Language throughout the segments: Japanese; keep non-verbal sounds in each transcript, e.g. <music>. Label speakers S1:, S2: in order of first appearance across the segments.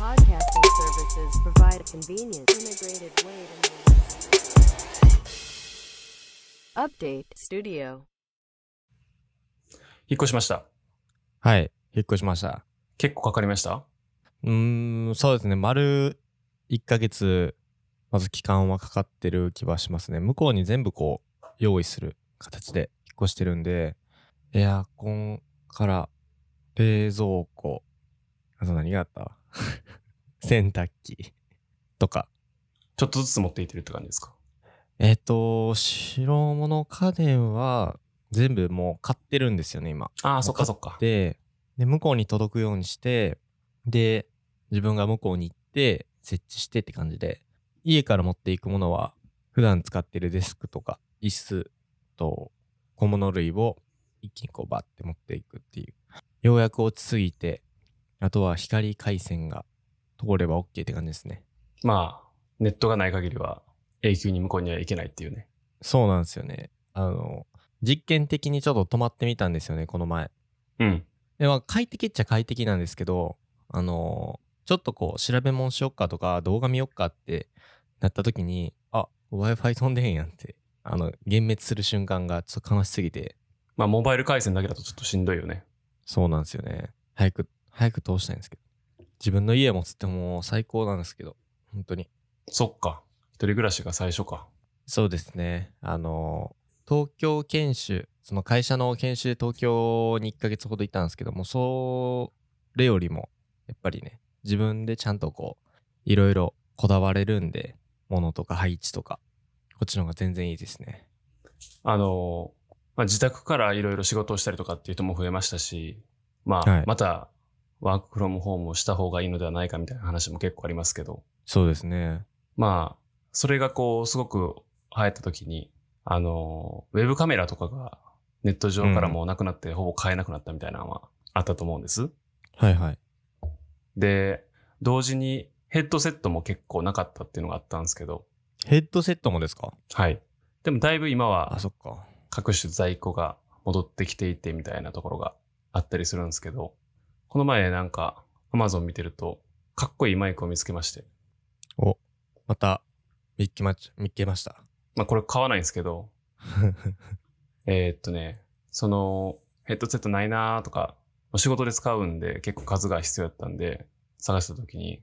S1: podcasting services provide a convenient, integrated way to Update Studio.
S2: 引っ越しました。
S3: はい、引っ越しました。
S2: 結構かかりました？
S3: うーん、そうですね。丸1ヶ月、まず期間はかかってる気はしますね。向こうに全部こう、用意する形で引っ越してるんで、エアコンから冷蔵庫、あと何があった？<laughs> 洗濯機とか。
S2: ちょっとずつ持っていってるって感じですか？
S3: えっ、と、白物家電は全部もう買ってるんですよね、今。
S2: ああ、そっかそっか。
S3: で、で、向こうに届くようにして、で、自分が向こうに行って、設置してって感じで、家から持っていくものは、普段使ってるデスクとか、椅子と小物類を一気にこうバッて持っていくっていう。ようやく落ち着いて、あとは光回線が通れば OK って感じですね。
S2: まあ、ネットがない限りは永久に向こうには行けないっていうね。
S3: そうなんですよね。あの、実験的にちょっと止まってみたんですよね、この前。
S2: うん。
S3: でまあ快適っちゃ快適なんですけど、あのーちょっとこう調べ物しよっかとか動画見よっかってなった時に、あ、Wi-Fi 飛んでへんやんって、あの、幻滅する瞬間がちょっと悲しすぎて、
S2: まあ、モバイル回線だけだとちょっとしんどいよね。
S3: そうなんですよね。早く、早く通したいんですけど。自分の家持つってもう最高なんですけど、本当に。
S2: そっか。一人暮らしが最初か。
S3: そうですね。あのー東京研修、その会社の研修で東京に1ヶ月ほどいたんですけども、それよりも、やっぱりね、自分でちゃんとこう、いろいろこだわれるんで、物とか配置とか、こっちの方が全然いいですね。
S2: あの、まあ、自宅からいろいろ仕事をしたりとかっていう人も増えましたし、まあ、
S3: はい
S2: また、ワークフロムホームをした方がいいのではないかみたいな話も結構ありますけど、
S3: そうですね。
S2: まあ、それがこう、すごく流行った時に、あの、ウェブカメラとかがネット上からもうなくなって、ほぼ買えなくなったみたいなのはあったと思うんです。
S3: はいはい。
S2: で、同時にヘッドセットも結構なかったっていうのがあったんですけど、
S3: ヘッドセットもですか？
S2: はい。でもだいぶ今は
S3: あ、そっか。
S2: 各種在庫が戻ってきていてみたいなところがあったりするんですけど、この前なんか Amazon 見てると、かっこいいマイクを見つけまして、
S3: お、また、見っけまち、見っけました。
S2: まあこれ買わないんですけど、<laughs> えーっとね、そのヘッドセットないなーとか、仕事で使うんで結構数が必要だったんで、探した時に、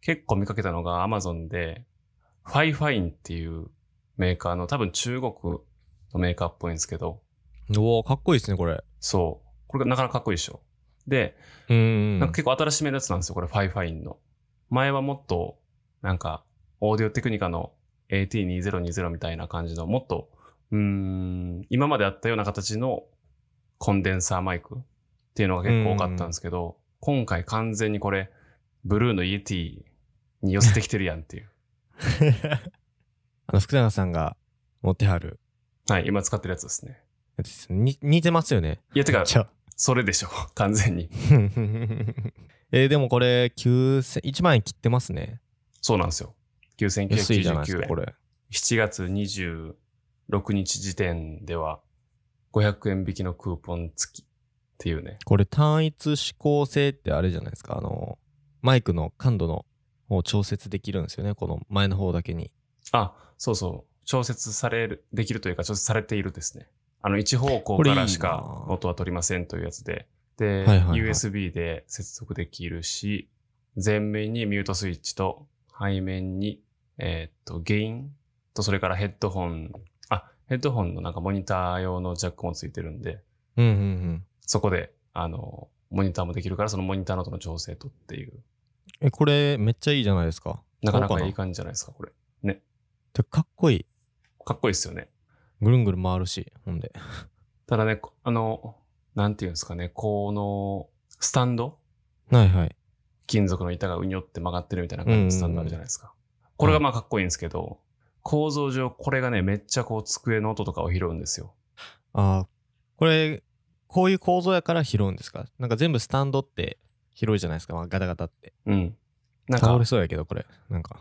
S2: 結構見かけたのが Amazon で、 FIFINE っていうメーカーの多分中国のメーカーっぽいんですけど、
S3: おおかっこいいですね、これ。
S2: そう。これがなかなかかっこいいでしょ。で、
S3: うーん。
S2: なんか結構新しめのやつなんですよ、これ、 FIFINE の。前はもっと、なんか、オーディオテクニカの AT2020 みたいな感じの、もっと、うーん、今まであったような形のコンデンサーマイクっていうのが結構多かったんですけど、今回完全にこれ、ブルーの ET に寄せてきてるやんっていう。<laughs>
S3: あの、福永さんが持ってはる
S2: はい、今使ってるやつですね。
S3: 似てますよね。
S2: いや、てか、それでしょ、<laughs> 完全に。<laughs>
S3: えーでもこれ、9000、1万円切ってますね。
S2: そうなんですよ。
S3: 安いじゃないです
S2: 9999
S3: か、
S2: 円
S3: こ。れ。
S2: 7月26日時点では500円引きのクーポン付きっていうね。
S3: これ、単一指向性ってあれじゃないですか。あの、マイクの感度の方を調節できるんですよね。この前の方だけに。
S2: あ、そうそう。調節される、できるというか調節されているですね。あの、一方向からしか音は取りませんというやつで。で、
S3: はいはいはい
S2: USB で接続できるし、前面にミュートスイッチと背面に、えーっと、ゲインとそれからヘッドホン、あ、ヘッドホンのなんかモニター用のジャックもついてるんで、
S3: うんうんうん。
S2: そこで、あの、モニターもできるから、そのモニターの音の調整とっていう、
S3: え、これ、めっちゃいいじゃないですか。
S2: なかなかいい感じじゃないですか、これ。ね。
S3: てかっこいい。
S2: かっこいいですよね。
S3: ぐるんぐる回るし、ほんで。
S2: ただね、こあの、なんていうんですかね、この、スタンド？
S3: はいはい。
S2: 金属の板がうにょって曲がってるみたいな感じのスタンドあるじゃないですか。これがまあかっこいいんですけど、構造上これがね、めっちゃこう机の音とかを拾うんですよ。
S3: ああ、これ、こういう構造やから拾うんですか？なんか全部スタンドって広いじゃないですか。まあガタガタって。
S2: うん。なんか
S3: 倒れ、そうやけど、これ。なんか。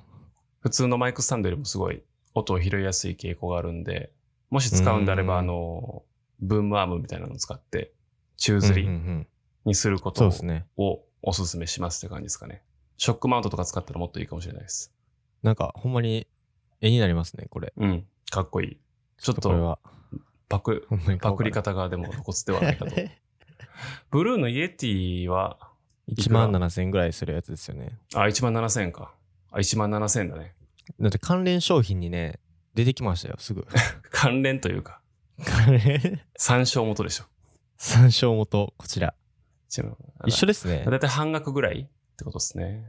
S2: 普通のマイクスタンドよりもすごい音を拾いやすい傾向があるんで、もし使うんであれば、
S3: うん
S2: あの、ブームアームみたいなのを使って、宙吊りにすることを
S3: そうですね。
S2: おすすめしますって感じですかね。ショックマウントとか使ったらもっといいかもしれないです。
S3: なんか、ほんまに絵になりますね、これ。
S2: うん。かっこいい。ちょっと
S3: これは、
S2: パク、パクり方がでも露骨ではないかと。<laughs> ブルーのイエティは、
S3: 1万7000円ぐらいするやつですよね。
S2: あ、1万7000円か。あ、1万7000円だね。
S3: だって関連商品にね、出てきましたよ、すぐ。<laughs>
S2: 関連というか、
S3: 関連？
S2: 参照元でしょ。
S3: 参照元、こちら。
S2: 一
S3: 緒ですね。
S2: だいたい半額ぐらいってことですね。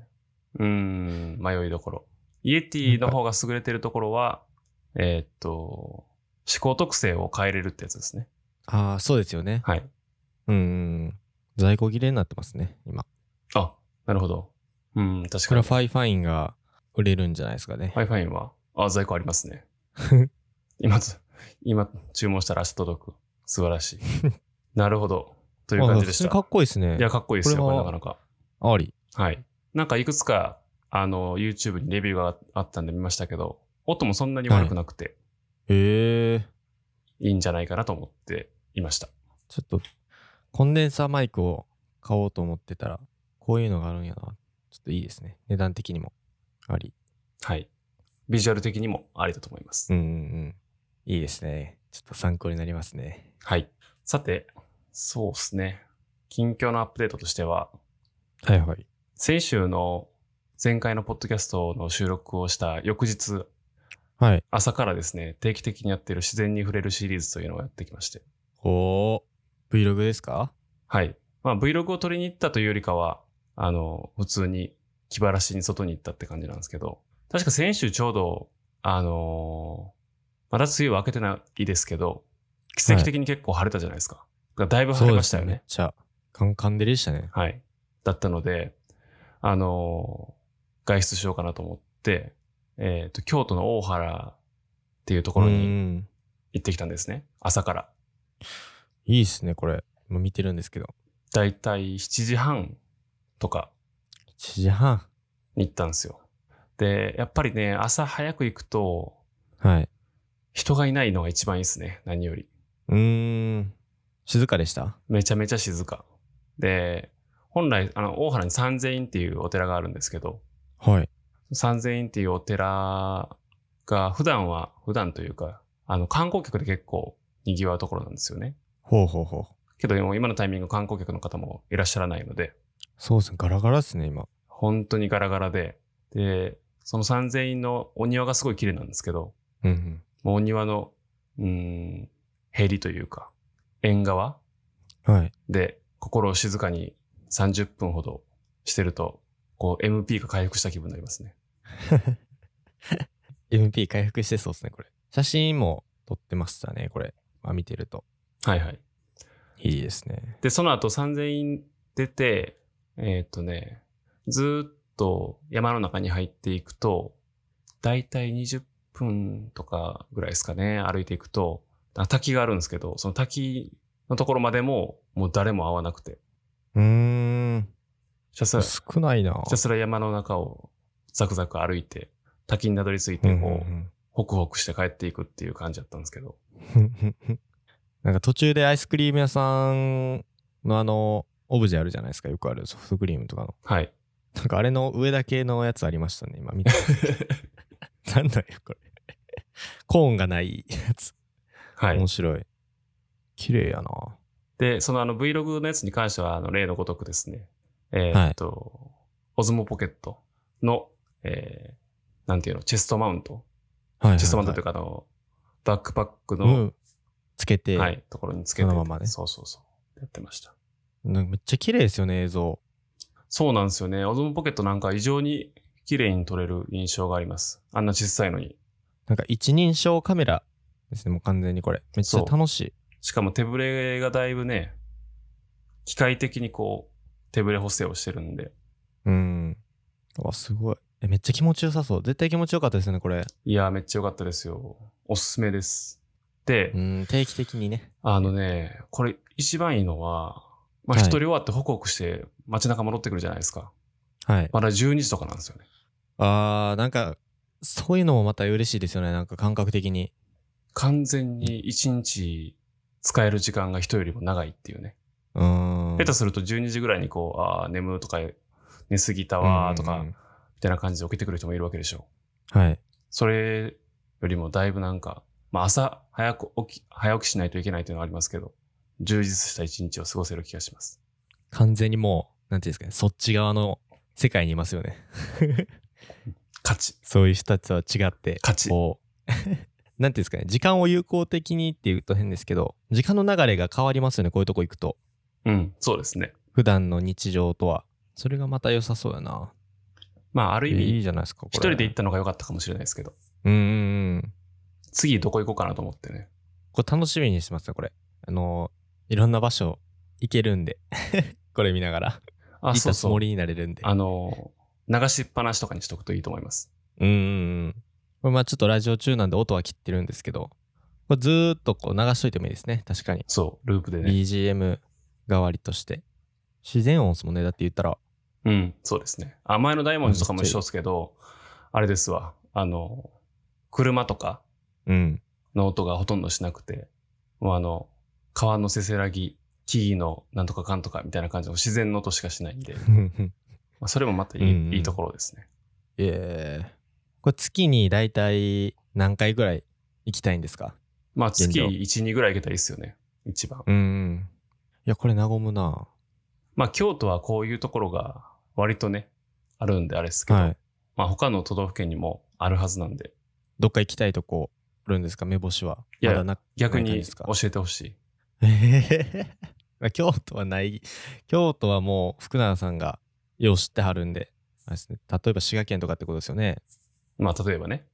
S2: うーん、迷いどころ。イエティの方が優れてるところは、えーっと、思考特性を変えれるってやつですね。
S3: ああ、そうですよね。
S2: はい。
S3: うんうん。在庫切れになってますね、今。
S2: あ、なるほど。うん、確かに。
S3: これは FIFINE が売れるんじゃないですかね。
S2: ファイファインは、あ、在庫ありますね。<laughs> 今つ、今注文したら明日届く。素晴らしい。<laughs> なるほど。という感じでした。
S3: かっこいいですね。
S2: いや、かっこいいですよ、こ
S3: これ
S2: なかなか。
S3: あり。
S2: はい。なんかいくつか、あの、YouTube にレビューがあったんで見ましたけど、音もそんなに悪くなくて、
S3: へえ。
S2: いいんじゃないかなと思っていました。
S3: ちょっと、コンデンサーマイクを買おうと思ってたら、こういうのがあるんやな。ちょっといいですね。値段的にも。あり。
S2: はい。ビジュアル的にもありだと思います。
S3: うんうんうん。いいですね。ちょっと参考になりますね。
S2: はい。さて、そうですね。近況のアップデートとしては、
S3: はいはい。
S2: 先週の前回のポッドキャストの収録をした翌日、
S3: はい。
S2: 朝からですね、定期的にやってる自然に触れるシリーズというのをやってきまして。
S3: おー。Vlog ですか？
S2: はい。まあ Vlog を撮りに行ったというよりかは、あの、普通に気晴らしに外に行ったって感じなんですけど、確か先週ちょうど、あのーまだ梅雨は明けてないですけど、奇跡的に結構晴れたじゃないですか。だいぶ晴れましたよね
S3: めっ。ちゃ、カンカン照りでしたね。
S2: はい。だったので、あのー外出しようかなと思って、えっ、と、京都の大原っていうところ
S3: う
S2: に
S3: ん。
S2: 行ってきたんですね。朝から。
S3: いいっすね、これ。今見てるんですけど。
S2: だいたい7時半とか
S3: 1時半。
S2: に行ったんですよ。で、やっぱりね、朝早く行くと、
S3: はい。
S2: 人がいないのが一番いいですね。何より。
S3: うーん。静かでした？
S2: めちゃめちゃ静か。で、本来、あの、大原に三千院っていうお寺があるんですけど、
S3: はい。
S2: 三千院っていうお寺が普段は、普段というか、あの、観光客で結構賑わうところなんですよね。
S3: ほうほうほう。
S2: けど今のタイミング観光客の方もいらっしゃらないので、
S3: そうですね、ガラガラっすね、今。
S2: 本当にガラガラで、で、その三千院のお庭がすごい綺麗なんですけど、
S3: うんうん。
S2: もうお庭の、うーん、へりというか、縁側
S3: はい。
S2: で心を静かに30分ほどしてると、こう MP が回復した気分になりますね。<laughs>
S3: MP 回復してそうですね、これ。写真も撮ってましたね、これ。まあ見てると。
S2: はいはい。
S3: いいですね。
S2: で、その後3000院出て、えーっとね、ずーっと山の中に入っていくと、だいたい20分とかぐらいですかね、歩いていくと、あ滝があるんですけど、その滝のところまでも、もう誰も会わなくて、
S3: うーん。
S2: ひたすら、ひ
S3: 少ないな
S2: たすら山の中をザクザク歩いて、滝にたどり着いて、
S3: うん
S2: こう、
S3: うん
S2: ホクホクして帰っていくっていう感じだったんですけど。
S3: う <laughs> んなんか途中でアイスクリーム屋さんのあの、オブジェあるじゃないですか。よくあるソフトクリームとかの。
S2: はい。
S3: なんかあれの上だけのやつありましたね、今見て。<laughs> なんだよ、これ。コーンがないやつ。
S2: はい
S3: 面。白い。綺麗やな。
S2: で、そのあの Vlog のやつに関しては、あの、例のごとくですね。えーっと、オズモポケットの、えー、なんていうの、チェストマウント？
S3: はいはい、はい。
S2: チェストマウントというか、あの、バックパックの、
S3: うん。つけて、
S2: はい、ところにつけて。
S3: そのままね
S2: そうそうそう。やってました。
S3: めっちゃ綺麗ですよね、映像。
S2: そうなんですよね。オズモポケットなんか異常に綺麗に撮れる印象があります。あんな小さいのに。
S3: なんか一人称カメラですね、もう完全にこれ。めっちゃ楽しい。
S2: しかも手ぶれがだいぶね、機械的にこう、手ぶれ補正をしてるんで。
S3: うん。うわ、すごい。え、めっちゃ気持ちよさそう。絶対気持ちよかったですよね、これ。
S2: いやー、めっちゃ良かったですよ。おすすめです。で、
S3: うん、定期的にね。
S2: あのね、これ一番いいのは、まあ
S3: はい
S2: 一人終わってホクホクして街中戻ってくるじゃないですか。
S3: はい。
S2: まだ12時とかなんですよね。
S3: あー、なんか、そういうのもまた嬉しいですよね、なんか感覚的に。
S2: 完全に1日使える時間が人よりも長いっていうね。
S3: うーん。
S2: 下手すると12時ぐらいにこう、ああ、眠とか寝すぎたわーとか、み
S3: うんうん
S2: たいな感じで起きてくる人もいるわけでしょ。
S3: はい。
S2: それよりもだいぶなんか、まあ朝早く起き、早起きしないといけないというのはありますけど、充実した一日を過ごせる気がします。
S3: 完全にもう、なんていうんですかね、そっち側の世界にいますよね。
S2: 勝ち。
S3: そういう人たちとは違って、
S2: 勝ち
S3: こう、<laughs> なんていうんですかね、時間を有効的にって言うと変ですけど、時間の流れが変わりますよね、こういうとこ行くと。
S2: うん、そうですね。
S3: 普段の日常とは。それがまた良さそうやな。
S2: まあある意
S3: いい
S2: 味、
S3: じゃないですか。
S2: 一人で行ったのが良かったかもしれないですけど、
S3: うんうんうん。
S2: 次どこ行こうかなと思ってね。
S3: これ楽しみにしてますよ、これ。あの、いろんな場所行けるんで。<laughs> これ見ながら。
S2: あ、そうそう。
S3: たつもりになれるんで。
S2: あの、流しっぱなしとかにしとくといいと思います。
S3: うんうんうん。これまあちょっとラジオ中なんで音は切ってるんですけど、これずーっとこう流しといてもいいですね。確かに。
S2: そう、ループでね。
S3: BGM 代わりとして。自然音ですもんね。だって言ったら。
S2: うん、そうですね。あ、前の大文字とかも一緒ですけど、あれですわ。あの、車とか
S3: うん。
S2: の音がほとんどしなくて、もうあの、川のせせらぎ、木々のなんとかかんとかみたいな感じの自然の音しかしないんで、まあ、それもまたいい,、
S3: うんうん
S2: いいところですね。
S3: ええこれ月に大体何回ぐらい行きたいんですか？
S2: まあ月
S3: 現状
S2: 1、2ぐらい行けたらいいですよね。一番。
S3: うんうん。いや、これ和むな
S2: まあ京都はこういうところが割とね、あるんであれですけど、
S3: はい。
S2: まあ他の都道府県にもあるはずなんで、
S3: どっか行きたいとこあるんですか？目星は。
S2: いや
S3: まだな
S2: 逆に教えてほしい。<laughs>
S3: ええ京都はない。京都はもう福永さんがよう知ってはるんで、あれですね、例えば滋賀県とかってことですよね。
S2: まあ例えばね。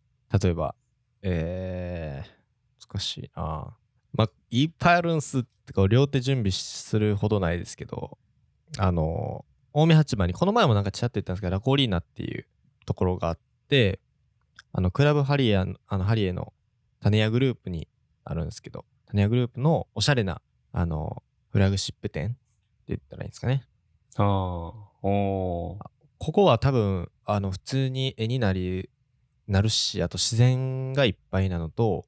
S3: 例えば、えー、難しいなまあ、いっぱいあるんすってか、両手準備するほどないですけど、あの、近江八幡に、この前もなんかちらっと言ったんですけど、ラコーリーナっていうところがあって、あの、クラブハリエ、あの、ハリエの種屋グループにあるんですけど、種屋グループのおしゃれな、あの、フラグシップ店って言ったらいいんですかね。
S2: ああ、おー
S3: ここは多分、あの、普通に絵になり、なるし、あと自然がいっぱいなのと、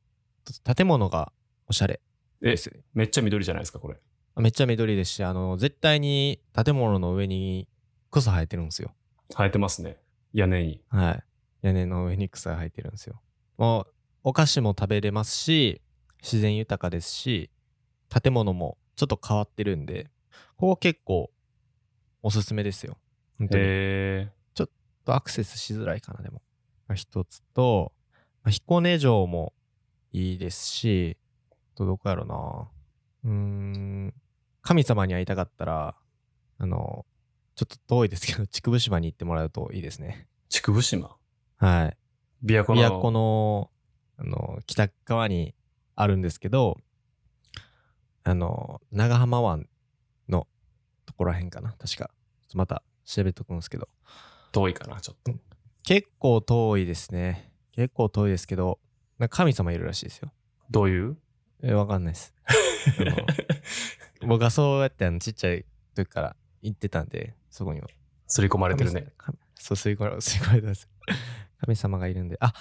S3: 建物がおしゃれ
S2: え
S3: で、す。
S2: めっちゃ緑じゃないですか、これ。
S3: めっちゃ緑ですし、あの、絶対に建物の上に草生えてるんですよ。
S2: 生えてますね。屋根に。
S3: はい。屋根の上に草が生えてるんですよ。もう、お菓子も食べれますし、自然豊かですし、建物もちょっと変わってるんで、ここ結構おすすめですよ。本当に。
S2: へえ。
S3: とアクセスしづらいかな、でも。が一つと、まあ彦根城もいいですし、どこやろな。うーん、神様に会いたかったら、あの、ちょっと遠いですけど、<laughs> 竹生島に行ってもらうといいですね。
S2: 竹生島？
S3: はい。
S2: 琵琶湖の。
S3: 琵琶湖の、あの、北側にあるんですけど、あの、長浜湾のところらへんかな、確か。また調べとくんですけど。
S2: 遠いかな、ちょっと。
S3: 結構遠いですね。結構遠いですけど、なんか神様いるらしいですよ。
S2: どういう？
S3: え、わかんないです。<laughs> 僕はそうやってあのちっちゃい時から行ってたんで、そこには。
S2: 刷り込まれてるね。
S3: そう、吸い込まれ、<laughs> 吸い込まれてます。神様がいるんで。あ、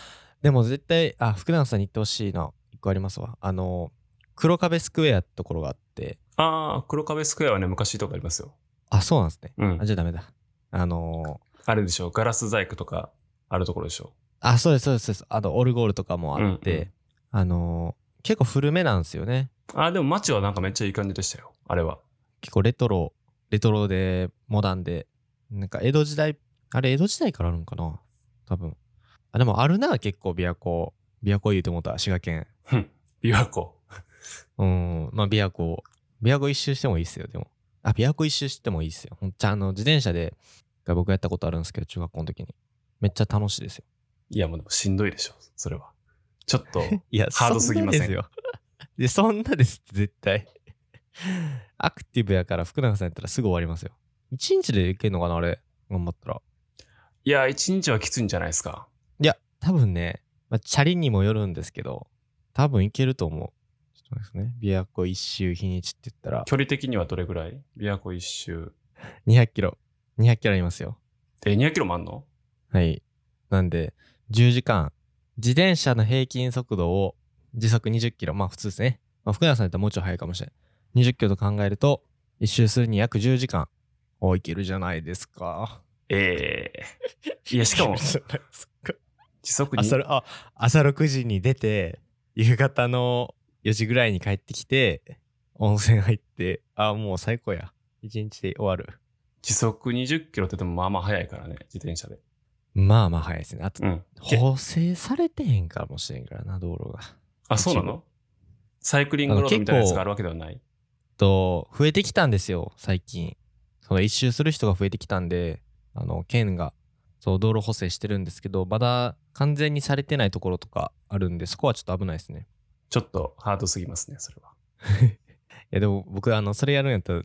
S3: でも絶対、あ、福永さんに行ってほしいな。一個ありますわ。あの、黒壁スクエアってところがあって、
S2: ああ、黒壁スクエアはね、昔とかありますよ。
S3: あ、そうなんですね。
S2: うん
S3: あ、。じゃあダメだ。あの
S2: あれでしょ、ガラス細工とかあるところでしょ。
S3: あ、そうです、そうですそうです。あと、オルゴールとかもあって、
S2: うんうん
S3: あの結構古めなんですよね。
S2: ああ、でも街はなんかめっちゃいい感じでしたよ。あれは。
S3: 結構レトロ、レトロで、モダンで、なんか江戸時代、あれ江戸時代からあるんかな多分。あ、でもあるな、結構琵琶湖。琵琶湖言うてもうた、滋賀県。<laughs>
S2: 琵琶湖。
S3: うん、まあ琵琶湖。琵琶湖一周してもいいっすよ、でも。あ、琵琶湖一周してもいいっすよ。ほんとあの、自転車で、が僕やったことあるんですけど、中学校の時に。めっちゃ楽しいですよ。
S2: いや、もうでもしんどいでしょ、それは。ちょっと、<laughs>
S3: いや、
S2: ハードすぎません？
S3: そんなですよ。で、そんなですって、絶対。<laughs> アクティブやから、福永さんやったらすぐ終わりますよ。一日でいけんのかな、あれ？頑張ったら。
S2: いや、一日はきついんじゃないですか。
S3: いや、多分ね、まあ、チャリにもよるんですけど、多分いけると思う。ちょっと待ってですね。琵琶湖一周日にちって言ったら、
S2: 距離的にはどれぐらい？琵琶湖一周。
S3: 200キロ。200キロありますよ。
S2: え、200キロもあんの？
S3: はい。なんで、10時間。自転車の平均速度を時速20キロ。まあ普通ですね。まあ、福永さんだったらもうちょい速いかもしれない。20キロと考えると、一周するに約10時間。おいけるじゃないですか。
S2: ええいや、しかも、<laughs>
S3: そっか
S2: 時速に？
S3: 朝6時に出て夕方の4時ぐらいに帰ってきて温泉入ってあもう最高や。一日で終わる。
S2: 時速20キロってでもまあまあ速いからね、自転車で。
S3: まあまあ早いですね。あと、
S2: うん。
S3: 補正されてへんかもしれんからな道路が。
S2: あ、そうなの？サイクリングロードみたいなやつがあるわけではない。
S3: と増えてきたんですよ最近。その一周する人が増えてきたんであの県がそう道路補正してるんですけどまだ完全にされてないところとかあるんでそこはちょっと危ないですね。
S2: ちょっとハードすぎますね、それは。<laughs>
S3: いやでも僕あのそれやるんやったら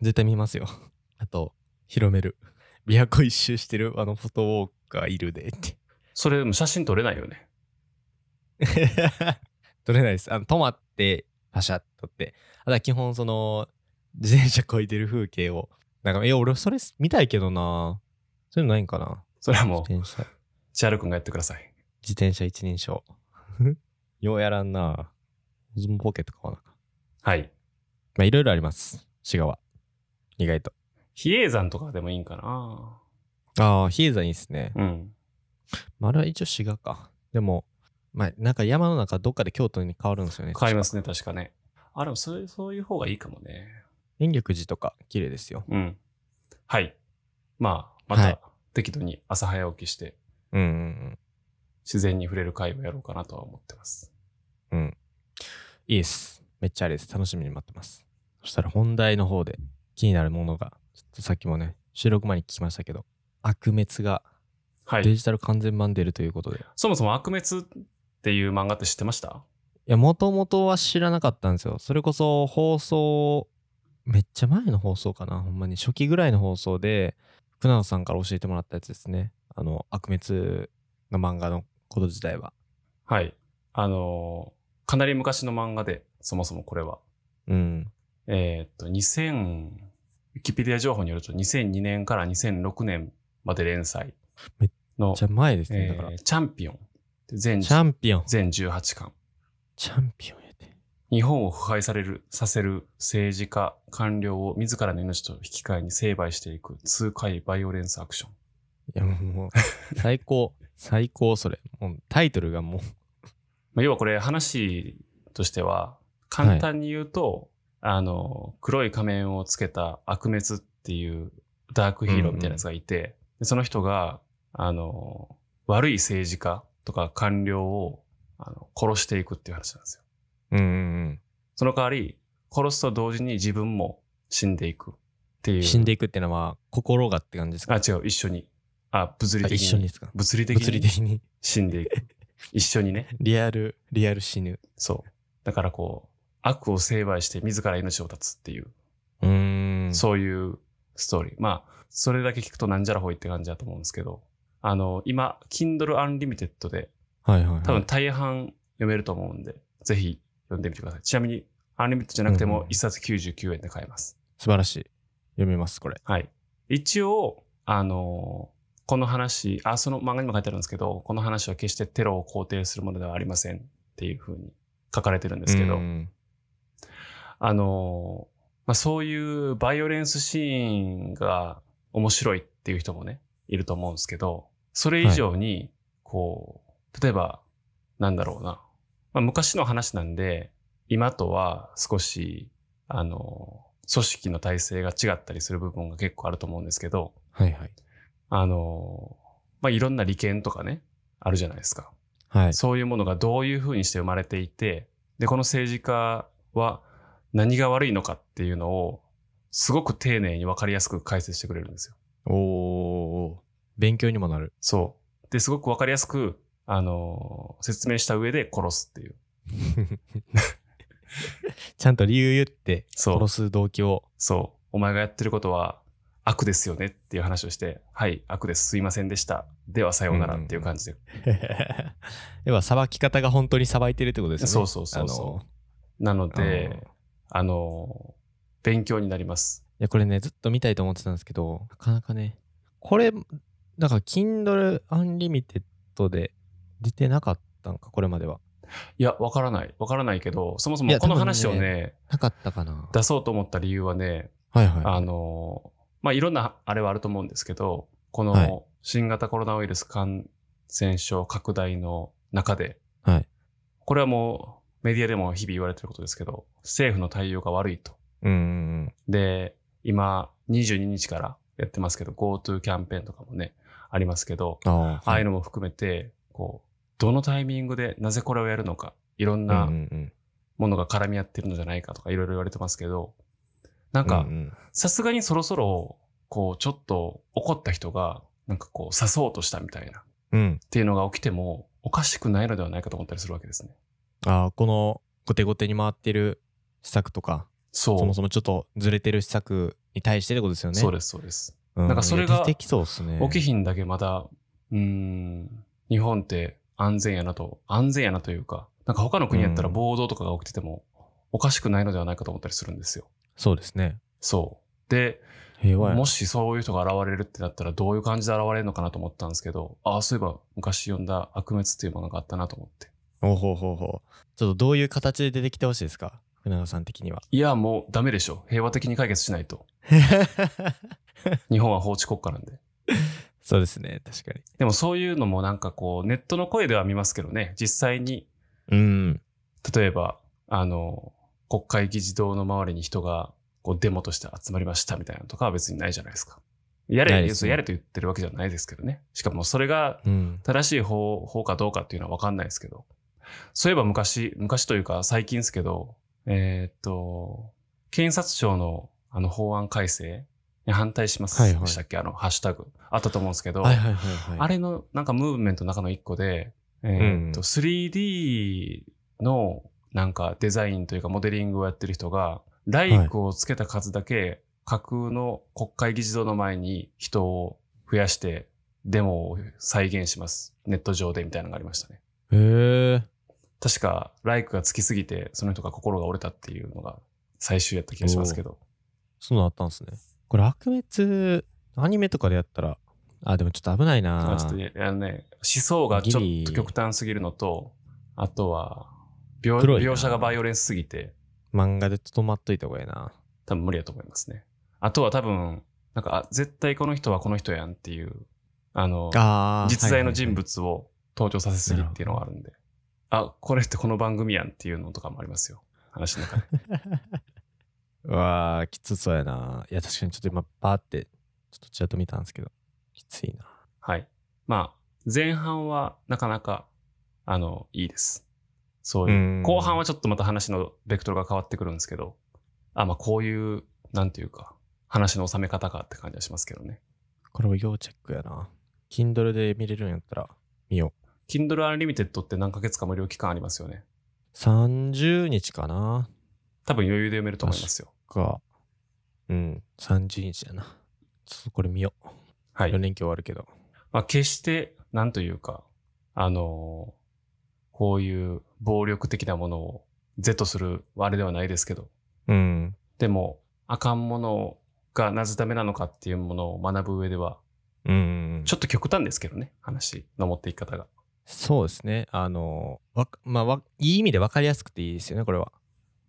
S3: 絶対見ますよ。<laughs> あと広める。琵琶湖一周してるあのフォトウォーカーいるでって。
S2: それ、写真撮れないよね。<laughs>
S3: 撮れないです。あの止まってパシャッと撮って。あとは基本その自転車こいでる風景を。なんかいや俺それ見たいけどな。そういうのないんかな
S2: それはもう、
S3: 自転車
S2: チャール君がやってください。
S3: 自転車一人称 <laughs> ようやらんなズムポケット買わなあかん
S2: はい。
S3: まあいろいろあります滋賀は意外と
S2: 比叡山とかでもいいんかな
S3: ああ比叡山いいっすね
S2: うん。
S3: まあ、あれは一応滋賀か。でも、まあ、なんか山の中どっかで京都に変わるんですよね。ね。
S2: 買いますね、確かね。あ、でもそういう、そういう方がいいかもね。
S3: 延暦寺とか綺麗ですよ。
S2: うん。はい。まあ、ま
S3: はい
S2: た適度に朝早起きして
S3: うんうん
S2: 自然に触れる会をやろうかなとは思ってます。
S3: うん。うん。いいです。めっちゃあれです。楽しみに待ってます。そしたら本題の方で気になるものが、ちょっとさっきもね、収録前に聞きましたけど、悪滅が
S2: はい。
S3: デジタル完全版出るということで。い、
S2: そもそも悪滅っていう漫画って知ってました？
S3: や、もともとは知らなかったんですよ。それこそ放送、めっちゃ前の放送かな。ほんまに初期ぐらいの放送で、船野さんから教えてもらったやつですね。あの、悪滅の漫画のこと自体は。
S2: はい。あのーかなり昔の漫画で、そもそもこれは。
S3: うん。
S2: えーっと、2000、ウィキペディア情報によると2002年から2006年まで連載
S3: めっ
S2: の
S3: じゃあ前ですね。だから
S2: えー、チャンピオン。全
S3: チャンピオン。
S2: 全18巻。
S3: チャンピオン。
S2: 日本を腐敗される、させる政治家、官僚を自らの命と引き換えに成敗していく痛快バイオレンスアクション。
S3: いやもう、最高。最高それ。もうタイトルがもう。
S2: まあ、要はこれ話としては、簡単に言うと、あの、黒い仮面をつけた悪滅っていうダークヒーローみたいなやつがいて、でその人が、あの、悪い政治家とか官僚をあの殺していくっていう話なんですよ。
S3: うんうん
S2: その代わり、殺すと同時に自分も死んでいくっていうう。
S3: ん。死んでいくってのは、心がって感じですか？
S2: あ、違う、一緒に。あ、物理
S3: あ
S2: 的に。
S3: 一緒にですか？
S2: 物理的
S3: 物理
S2: に
S3: 的に。
S2: 死んでいく。一緒にね。<laughs>
S3: リアル、リアル死ぬ。
S2: そう。だからこう、悪を成敗して自ら命を絶つっていう、
S3: うーん。
S2: そういうストーリー。まあ、それだけ聞くとなんじゃらほいって感じだと思うんですけど、あの、今、Kindle Unlimited で
S3: はいはい、はい。
S2: 多分大半読めると思うんで、ぜひ読んでみてください。ちなみに、Unlimited じゃなくても
S3: うんうん
S2: 1冊99円で買えます。
S3: 素晴らしい。読みます、これ。
S2: はい。一応、あのこの話、あ、その漫画にも書いてあるんですけど、この話は決してテロを肯定するものではありませんっていうふうに書かれてるんですけど、
S3: うん
S2: あのまあ、そういうバイオレンスシーンが面白いっていう人もね、いると思うんですけど、それ以上に、こう、例えば、なんだろうな。まあ、昔の話なんで、今とは少し、あの組織の体制が違ったりする部分が結構あると思うんですけど、
S3: はいはい。
S2: あのまあ、いろんな利権とかね、あるじゃないですか。
S3: はい。
S2: そういうものがどういうふうにして生まれていて、で、この政治家は何が悪いのかっていうのを、すごく丁寧に分かりやすく解説してくれるんですよ。
S3: おー。勉強にもなる。
S2: そう。で、すごく分かりやすく、あの説明した上で殺すっていう。<laughs>
S3: ちゃんと理由言って、
S2: そう
S3: 殺す動機を。
S2: そう。お前がやってることは悪ですよねっていう話をして、はい、悪です。すいませんでした。ではさようならっていう感じで。<laughs>
S3: 要は、裁き方が本当に裁いてるってことですよね。
S2: そうそうそうそうなので、あの勉強になります。
S3: いや、これね、ずっと見たいと思ってたんですけど、なかなかね、これ、だから、Kindle Unlimited で出てなかったんか、これまでは。
S2: いや、わからない。わからないけど、そもそもこの話をね、
S3: なかったかな。
S2: 出そうと思った理由はね、
S3: はいはい。
S2: あの、まあ、いろんなあれはあると思うんですけど、こ
S3: はい
S2: の新型コロナウイルス感染症拡大の中で、
S3: はい。
S2: これはもうメディアでも日々言われてることですけど、政府の対応が悪いと。
S3: うんうん
S2: で、今22日からやってますけど、GoTo キャンペーンとかもね、ありますけど、
S3: うん。ああ。
S2: ああいうのも含めて、こう、どのタイミングでなぜこれをやるのか、いろん
S3: うん
S2: な。ものが絡み合ってるのじゃないかとかいろいろ言われてますけど、なんかさすがにそろそろ、こう、ちょっと怒った人が、なんかこう、刺そうとしたみたいな、っ
S3: うん。
S2: ていうのが起きても、おかしくないのではないかと思ったりするわけですね。
S3: ああ、この後手後手に回ってる施策とか、
S2: そ
S3: もそもちょっとずれてる施策に対してってことですよね。
S2: そうです、そうです。
S3: うん。
S2: なんかそれが。起きひんだけまだ、うーん、日本って安全やなと、安全やなというか、なんか他の国やったら
S3: うん
S2: 暴動とかが起きてても、おかしくないのではないかと思ったりするんですよ。
S3: そうですね。
S2: そう。で、もしそういう人が現れるってなったらどういう感じで現れるのかなと思ったんですけど、ああ、そういえば昔読んだ悪滅っていうものがあったなと思って。
S3: ほうほうほうほう。ちょっとどういう形で出てきてほしいですか？船野さん的には。
S2: いや、もうダメでしょ。平和的に解決しないと。<laughs> 日本は法治国家なんで。
S3: そうですね、確かに。
S2: でもそういうのもなんかこう、ネットの声では見ますけどね、実際に、
S3: うん。
S2: 例えば、あの、国会議事堂の周りに人がこうデモとして集まりましたみたいなのとかは別にないじゃないですか。やれ、
S3: ね
S2: やれと言ってるわけじゃないですけどね。しかもそれが
S3: うん。
S2: 正しい方法かどうかっていうのは分かんないですけど。そういえば昔、昔というか最近ですけど、えーっと、検察庁のあの法案改正に反対します
S3: はいはい
S2: でしたっけ、あの、ハッシュタグあったと思うんですけど、
S3: はいはいはいはい。
S2: あれのなんかムーブメントの中の一個で、えーっと、
S3: うん
S2: 3D のなんかデザインというかモデリングをやってる人が、ライクをつけた数だけ架空の国会議事堂の前に人を増やしてデモを再現します。ネット上でみたいなのがありましたね。
S3: へえ。
S2: 確か、ライクがつきすぎて、その人が心が折れたっていうのが最終やった気がしますけど。
S3: そんなのあったんですね。これ、悪滅、アニメとかでやったら、あ、でもちょっと危ないな
S2: まあちょっとね、あのね、思想がちょっと極端すぎるのと、あとは、描描写がバイオレンスすぎて、
S3: 漫画でとどまっといた方がいいな。
S2: 多分無理だと思いますね。あとは多分、なんか、あ絶対この人はこの人やんっていう、あの、
S3: ああ。
S2: 実在の人
S3: はい
S2: 物を登場させすぎっていうのがあるんで、あ、これってこの番組やんっていうのとかもありますよ。話の中で。<laughs>
S3: うわあ、きつそうやな。いや、確かにちょっと今、バーって、ちょっとちらっと見たんですけど、きついな。
S2: はい。まあ、前半はなかなか、あの、いいです。そういうう。
S3: ん
S2: 後半はちょっとまた話のベクトルが変わってくるんですけど、あ、まあこういう、なんていうか、話の収め方かって感じはしますけどね。
S3: これも要チェックやな。Kindle で見れるんやったら、見よ
S2: Kindle Unlimited って何ヶ月か無料期間ありますよね。
S3: う。30日かな
S2: 多分余裕で読めると思いますよ。
S3: か。うん、30日やな。ちょっとこれ見よう。
S2: はい
S3: 4。連休終わるけど。
S2: まあ決して、なんというか、あのーこういう暴力的なものを是とするあれではないですけど、
S3: うん。
S2: でも、あかんものがなぜダメなのかっていうものを学ぶ上では、
S3: うん。
S2: ちょっと極端ですけどね、話の持っていき方が。
S3: そうですね。あの、わかまあわ、いい意味で分かりやすくていいですよね、これは。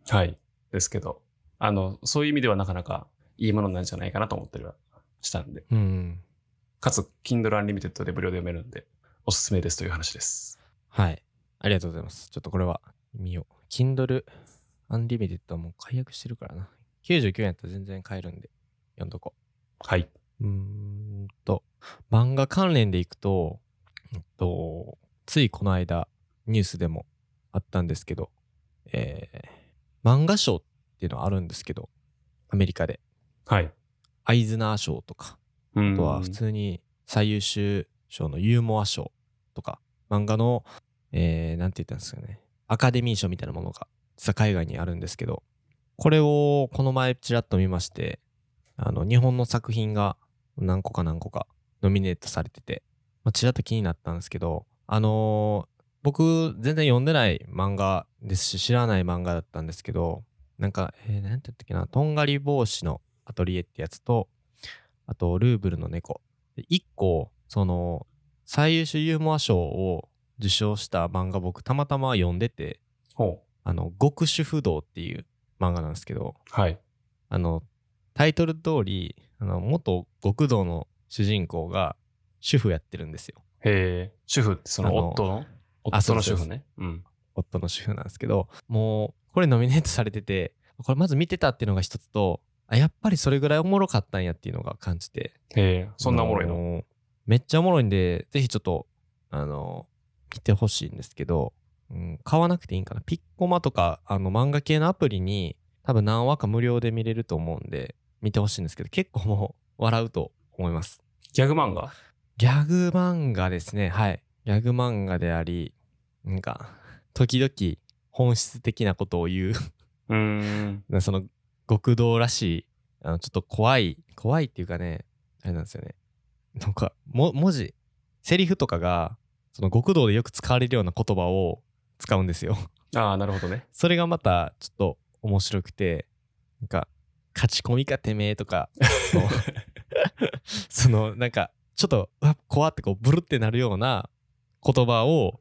S2: はい。ですけど、あの、そういう意味ではなかなかいいものなんじゃないかなと思ったりはしたんで、
S3: うん。
S2: かつ、Kindle Unlimited で無料で読めるんで、おすすめですという話です。
S3: はい。ありがとうございます。ちょっとこれは見よう。Kindle Unlimited はもう解約してるからな。99円やったら全然買えるんで、読んどこ
S2: はい。
S3: う。んと、漫画関連でいくと、えっと、ついこの間、ニュースでもあったんですけど、えー、漫画賞っていうのはあるんですけど、アメリカで。
S2: はい。
S3: アイズナー賞とか、
S2: うん
S3: あとは普通に最優秀賞のユーモア賞とか、漫画の、えー、なんて言ったんですかね、アカデミー賞みたいなものが実は海外にあるんですけど、これをこの前ちらっと見まして、あの、日本の作品が何個か何個かノミネートされてて、まあ、ちらっと気になったんですけど、あのー僕全然読んでない漫画ですし、知らない漫画だったんですけど、なんか、えー、なんて言ったっけな、とんがり帽子のアトリエってやつと、あと、ルーブルの猫。で一個、その、最優秀ユーモア賞を受賞した漫画僕たまたま読んでて、
S2: ほ
S3: あの、極主不動っていう漫画なんですけど、
S2: う。はい。
S3: あの、タイトル通り、あの、元極道の主人公が主婦やってるんですよ。
S2: へえ。主婦ってその夫の？
S3: あ
S2: 夫の主婦ね。うん。
S3: 夫の主婦なんですけど、もう、これノミネートされてて、これまず見てたっていうのが一つと、あやっぱりそれぐらいおもろかったんやっていうのが感じて。
S2: へえ。そんなおもろいの？
S3: めっちゃおもろいんで、ぜひちょっと、あの、見てほしいんですけど、うん、買わなくていいんかな。ピッコマとか、あの、漫画系のアプリに、多分何話か無料で見れると思うんで、見てほしいんですけど、結構もう、笑うと思います。
S2: ギャグ漫画？
S3: ギャグ漫画ですね。はい。ギャグ漫画であり、なんか、時々本質的なことを言う、
S2: うーん。
S3: な <laughs> その極道らしい、あの、ちょっと怖い、怖いっていうかね、あれなんですよね。なんか、も、文字、セリフとかが、その極道でよく使われるような言葉を使うんですよ。
S2: ああ、なるほどね。
S3: それがまた、ちょっと面白くて、なんか、勝ち込みかてめえとか、その <laughs> そのなんかちょっとうわ怖ってこうブルってなるような言葉を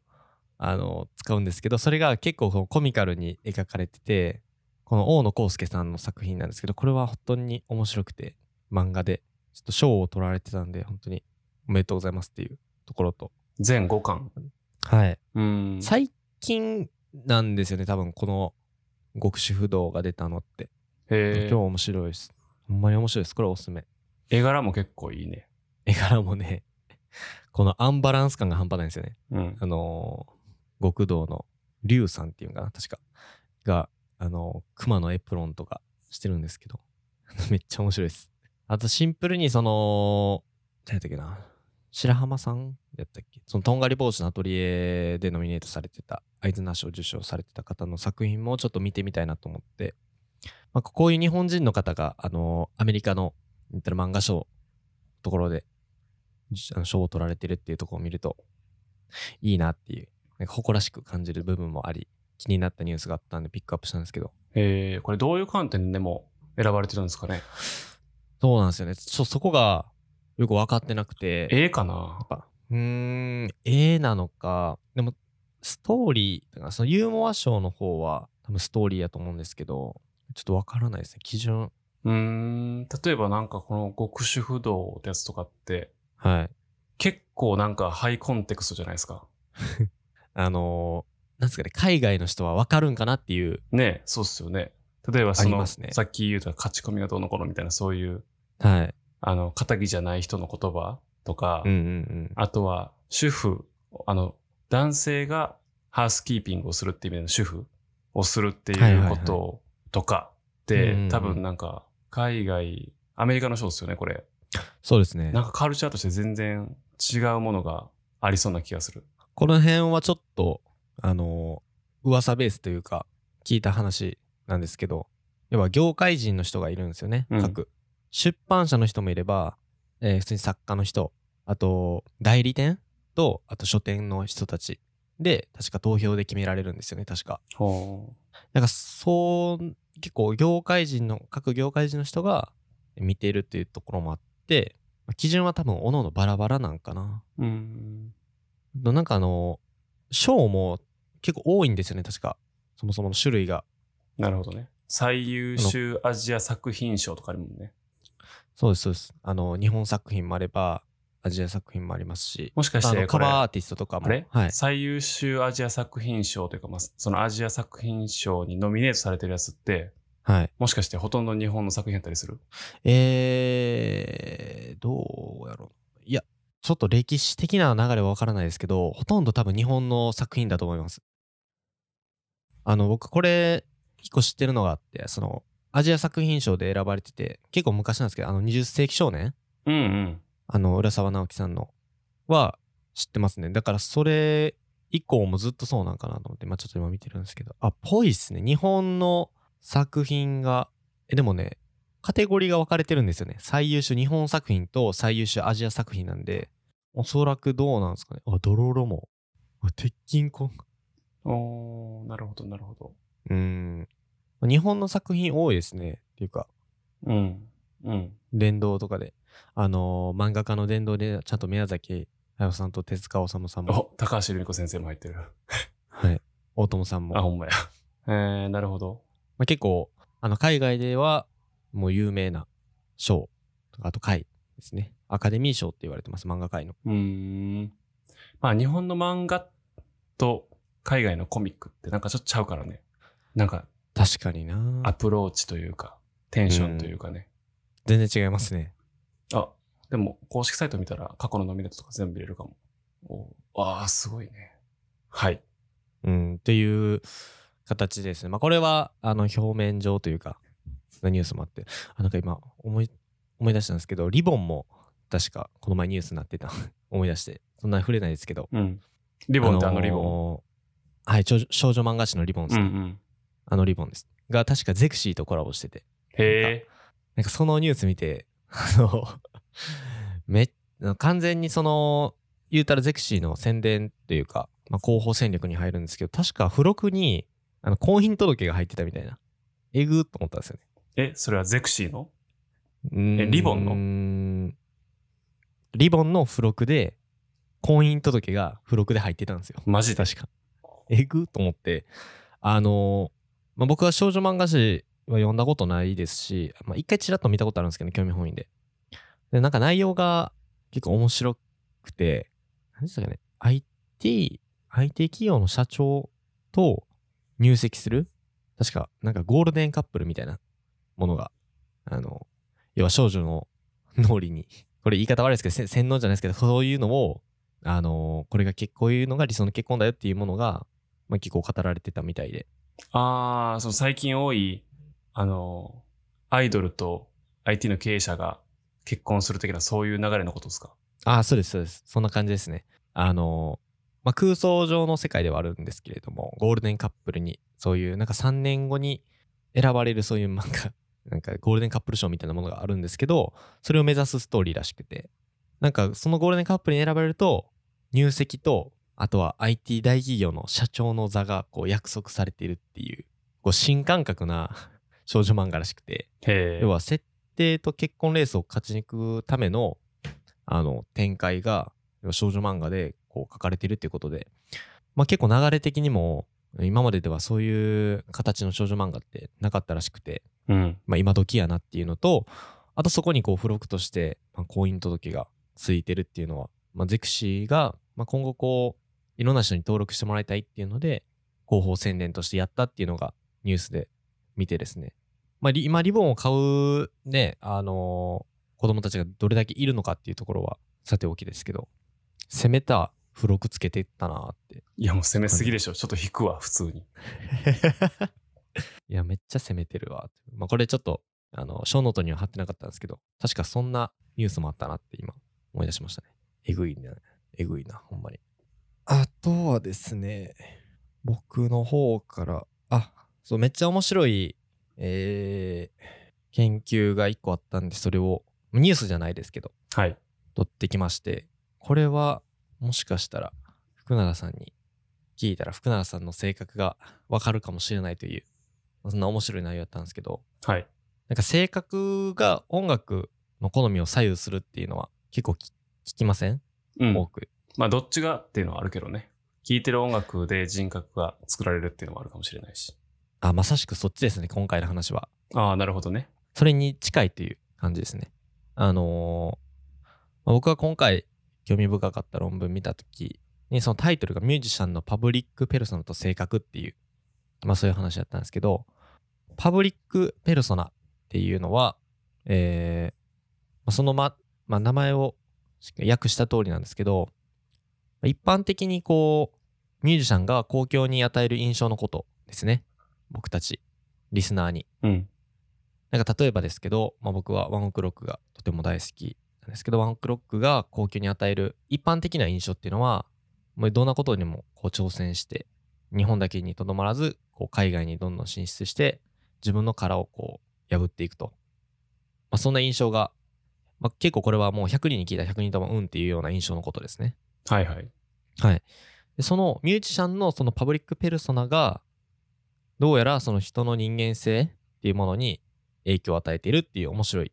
S3: あの使うんですけどそれが結構コミカルに描かれててこの大野康介さんの作品なんですけどこれは本当に面白くて漫画でちょっと賞を取られてたんで本当におめでとうございますっていうところと
S2: 全5巻。
S3: はい、
S2: うーん。
S3: 最近なんですよね多分この極主不動が出たのって
S2: へえ。
S3: 今日面白いですほんまに面白いですこれおすすめ
S2: 絵柄も結構いいね。
S3: 絵柄もね、このアンバランス感が半端ないんですよね。
S2: うん。
S3: あのー極道の龍さんっていうんかな、確か。が、あのー熊のエプロンとかしてるんですけど、<laughs> めっちゃ面白いです。あとシンプルにその、何やったっけな、白浜さんやったっけそのとんがり帽子のアトリエでノミネートされてた、アイズナー賞受賞されてた方の作品もちょっと見てみたいなと思って、まあ、こういう日本人の方が、あのーアメリカの、言ったら漫画賞のところで、賞を取られてるっていうところを見ると、いいなっていう、なんか誇らしく感じる部分もあり、気になったニュースがあったんでピックアップしたんですけど、
S2: えー、これどういう観点でも選ばれてるんですかね？
S3: そうなんですよね。ちょそこがよく分かってなくて、
S2: ええかな？
S3: やっぱうーん、絵なのか、でも、ストーリー、だからそのユーモア賞の方は多分ストーリーやと思うんですけど、ちょっと分からないですね、基準。
S2: うーん。例えばなんかこの極主不動ってやつとかって
S3: はい。
S2: 結構なんかハイコンテクストじゃないですか。<laughs>
S3: あのーなんですかね、海外の人は分かるんかなっていう、
S2: ねえそうっすよね。例えばその、
S3: ありますね
S2: さっき言うた勝ち込みがどうのこうのみたいなそういう、
S3: はい。
S2: あの、仇じゃない人の言葉とか、
S3: うんうんうん。
S2: あとは主婦、あの、男性がハウスキーピングをするっていう意味での主婦をするっていう
S3: はいはいはい
S2: こととかって、
S3: うんうんうん
S2: 多分なんか海外、アメリカのショーですよね、これ。
S3: そうですね。
S2: なんかカルチャーとして全然違うものがありそうな気がする。
S3: この辺はちょっと、あのー噂ベースというか、聞いた話なんですけど、要は業界人の人がいるんですよね、
S2: うん
S3: 各。出版社の人もいれば、えー普通に作家の人、あと、代理店と、あと書店の人たちで、確か投票で決められるんですよね、確か。
S2: ほ
S3: なんか、そう、結構業界人の、各業界人の人が見ているっていうところもあって、まあ基準は多分、おのおのバラバラなんかな。
S2: う。うん。
S3: のなんかあの、賞も結構多いんですよね、確か。そもそもの種類が。
S2: なるほどね。最優秀アジア作品賞とかあるもんね。
S3: そうです、そうです。あの、日本作品もあれば、アジア作品もありますし、
S2: もしかしてこれ、あ
S3: バーアーティストとかも。
S2: れ、
S3: はい。
S2: 最優秀アジア作品賞というか、まあ、そのアジア作品賞にノミネートされてるやつって、
S3: はい。
S2: もしかしてほとんど日本の作品やったりする？
S3: えー、どうやろう。いや、ちょっと歴史的な流れはわからないですけど、ほとんど多分日本の作品だと思います。あの、僕これ、一個知ってるのがあって、その、アジア作品賞で選ばれてて、結構昔なんですけど、あの、20世紀少年？
S2: うんうん。
S3: あの、浦沢直樹さんのは知ってますね。だからそれ以降もずっとそうなんかなと思って、まあちょっと今見てるんですけど、あ、ぽいっすね。日本の作品が、え、でもね、カテゴリーが分かれてるんですよね。最優秀日本作品と最優秀アジア作品なんで、おそらくどうなんですかね。あ、ドロロも。あ鉄筋コン。
S2: おー、なるほど、なるほど。
S3: うーん。日本の作品多いですね。っていうか、
S2: うん。うん。
S3: 電動とかで。あのー漫画家の電動でちゃんと宮崎駿さんと手塚治虫さんも
S2: お、高橋留美子先生も入ってる。
S3: はい。大友さんも。
S2: あ、ほんまや。えー、なるほど。
S3: まあ、結構、あの、海外ではもう有名な賞とか、あと回ですね。アカデミー賞って言われてます、漫画界の。
S2: うーん。まあ日本の漫画と海外のコミックってなんかちょっとちゃうからね。なんか
S3: 確かにな
S2: アプローチというか、テンションというかね。
S3: 全然違いますね。
S2: あ、でも公式サイト見たら過去のノミネートとか全部見れるかも。おああ、すごいね。はい。
S3: うん、っていう形ですね。まあこれは、あの、表面上というか、ニュースもあって、あ、なんか今、思い、思い出したんですけど、リボンも確かこの前ニュースになってた。<laughs> 思い出して。そんな触れないですけど。
S2: うん。リボンってあのリボン？
S3: ンはい、少女漫画誌のリボンですね、
S2: うんうん。
S3: あのリボンです。が、確かゼクシーとコラボしてて。
S2: へえ。
S3: なんかそのニュース見て、あの、<laughs> め完全にその、言うたらゼクシーの宣伝っていうか、まあ、広報戦略に入るんですけど、確か付録に、あの、婚姻届が入ってたみたいな。えぐーっと思ったんですよね。
S2: え、それはゼクシーの？えリボン
S3: の？リボンの付録で、婚姻届が付録で入ってたんですよ。
S2: マジで？
S3: 確か。えぐーと思って、あのまあ、僕は少女漫画誌は読んだことないですし、まあ、一回ちらっと見たことあるんですけど、興味本位で。で、なんか内容が結構面白くて、何でしたかね、IT、IT 企業の社長と入籍する？確か、なんかゴールデンカップルみたいなものが、あの、要は少女の脳裏に、<laughs> これ言い方悪いですけど、せ洗脳じゃないですけど、そういうのを、あのこれが結こういうのが理想の結婚だよっていうものが、まあ、結構語られてたみたいで。
S2: ああ、そう、最近多い、あの、アイドルと IT の経営者が結婚する的なそういう流れのことですか？
S3: ああ、そうです、そうです。そんな感じですね。あのまあ、空想上の世界ではあるんですけれども、ゴールデンカップルに、そういう、なんか3年後に選ばれるそういう漫画、<laughs> なんかゴールデンカップル賞みたいなものがあるんですけど、それを目指すストーリーらしくて、なんかそのゴールデンカップルに選ばれると、入籍と、あとは IT 大企業の社長の座がこう約束されているっていう、こう新感覚な <laughs> 少女漫画らしくて。要は設定と結婚レースを勝ち抜くためのあの展開が少女漫画でこう書かれているっていうことで、まあ、結構流れ的にも今までではそういう形の少女漫画ってなかったらしくて、
S2: うん。
S3: まあ、今時やなっていうのとあとそこにこう付録として、まあ、婚姻届がついてるっていうのは、まあ、ゼクシーが、まあ、今後こういろんな人に登録してもらいたいっていうので広報宣伝としてやったっていうのがニュースで見てですねまあ、リ今リボンを買うね、あのー子供たちがどれだけいるのかっていうところはさておきですけど、攻めた付録つけてったなって。
S2: いや、もう攻めすぎでしょ。ちょっと引くわ、普通に。<laughs>
S3: いや、めっちゃ攻めてるわ。まあ、これちょっと、あの、ショーノートには貼ってなかったんですけど、確かそんなニュースもあったなって今思い出しましたね。えぐいね。えぐいな、ほんまに。あとはですね、僕の方から、あ、そう、めっちゃ面白い、えー、研究が一個あったんで、それを、ニュースじゃないですけど、
S2: はい。
S3: 取ってきまして、これはもしかしたら福永さんに聞いたら福永さんの性格がわかるかもしれないという、そんな面白い内容だったんですけど、
S2: はい。
S3: なんか性格が音楽の好みを左右するっていうのは結構き聞きません、
S2: うん。
S3: 多く。
S2: まあ、どっちがっていうのはあるけどね。聴いてる音楽で人格が作られるっていうのもあるかもしれないし。
S3: あ、まさしくそっちですね、今回の話は。
S2: ああ、なるほどね。
S3: それに近いという感じですね。あのーまあ僕は今回興味深かった論文見たときにそのタイトルがミュージシャンのパブリックペルソナと性格っていう、まあそういう話だったんですけど、パブリックペルソナっていうのは、えーまあそのま、まあ名前を訳した通りなんですけど、一般的にこう、ミュージシャンが公共に与える印象のことですね。僕たち、リスナーに。
S2: うん。
S3: なんか例えばですけど、まあ、僕はワンオクロックがとても大好きなんですけど、ワンオクロックが高級に与える一般的な印象っていうのは、もうどんなことにもこう挑戦して、日本だけにとどまらず、こう海外にどんどん進出して、自分の殻をこう破っていくと。まあ、そんな印象が、まあ、結構これはもう100人に聞いたら100人ともうんっていうような印象のことですね。
S2: はいはい。
S3: はい。でそのミュージシャンのそのパブリックペルソナが、どうやらその人の人間性っていうものに影響を与えているっていう面白い、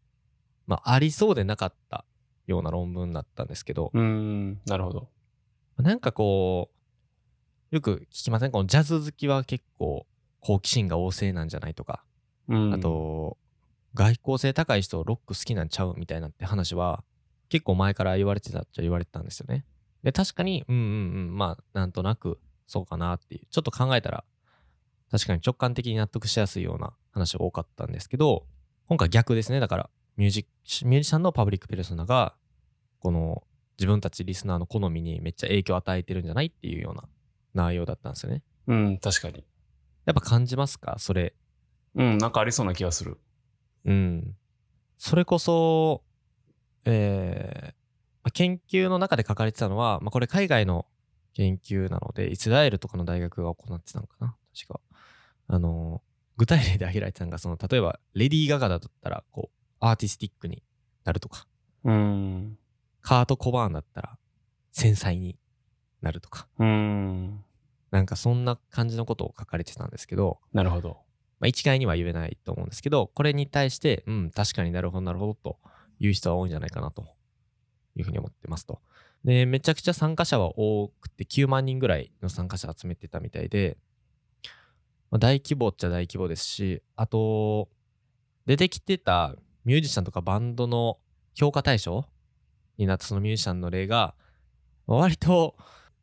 S3: まあ、ありそうでなかったような論文だったんですけど、
S2: うーん、なるほど。
S3: なんかこう、よく聞きません？このジャズ好きは結構好奇心が旺盛なんじゃないとか、
S2: うん。
S3: あ、と、外交性高い人ロック好きなんちゃうみたいなって話は、結構前から言われてたっちゃ言われてたんですよね。で、確かに、うんうんうん、まあ、なんとなくそうかなっていう、ちょっと考えたら、確かに直感的に納得しやすいような話が多かったんですけど、今回逆ですね。だから、ミュージミュージシャンのパブリックペルソナが、この自分たちリスナーの好みにめっちゃ影響を与えてるんじゃないっていうような内容だったんですよね。
S2: うん、確かに。
S3: やっぱ感じますか？それ。
S2: うん、なんかありそうな気がする。
S3: うん。それこそ、えーまあ研究の中で書かれてたのは、まあ、これ海外の研究なので、イスラエルとかの大学が行ってたのかな？確か。あの、具体例で挙げられてたのが、その、例えば、レディー・ガガだったら、こう、アーティスティックになるとか、
S2: うん。
S3: カート・コバーンだったら、繊細になるとか、
S2: うん。
S3: なんかそんな感じのことを書かれてたんですけど、
S2: なるほど。
S3: まあ、一概には言えないと思うんですけど、これに対して、うん、確かになるほど、なるほどという人は多いんじゃないかなというふうに思ってますと。で、めちゃくちゃ参加者は多くて、9万人ぐらいの参加者集めてたみたいで、まあ、大規模っちゃ大規模ですし、あと、出てきてたミュージシャンとかバンドの評価対象になったそのミュージシャンの例が、まあ割と、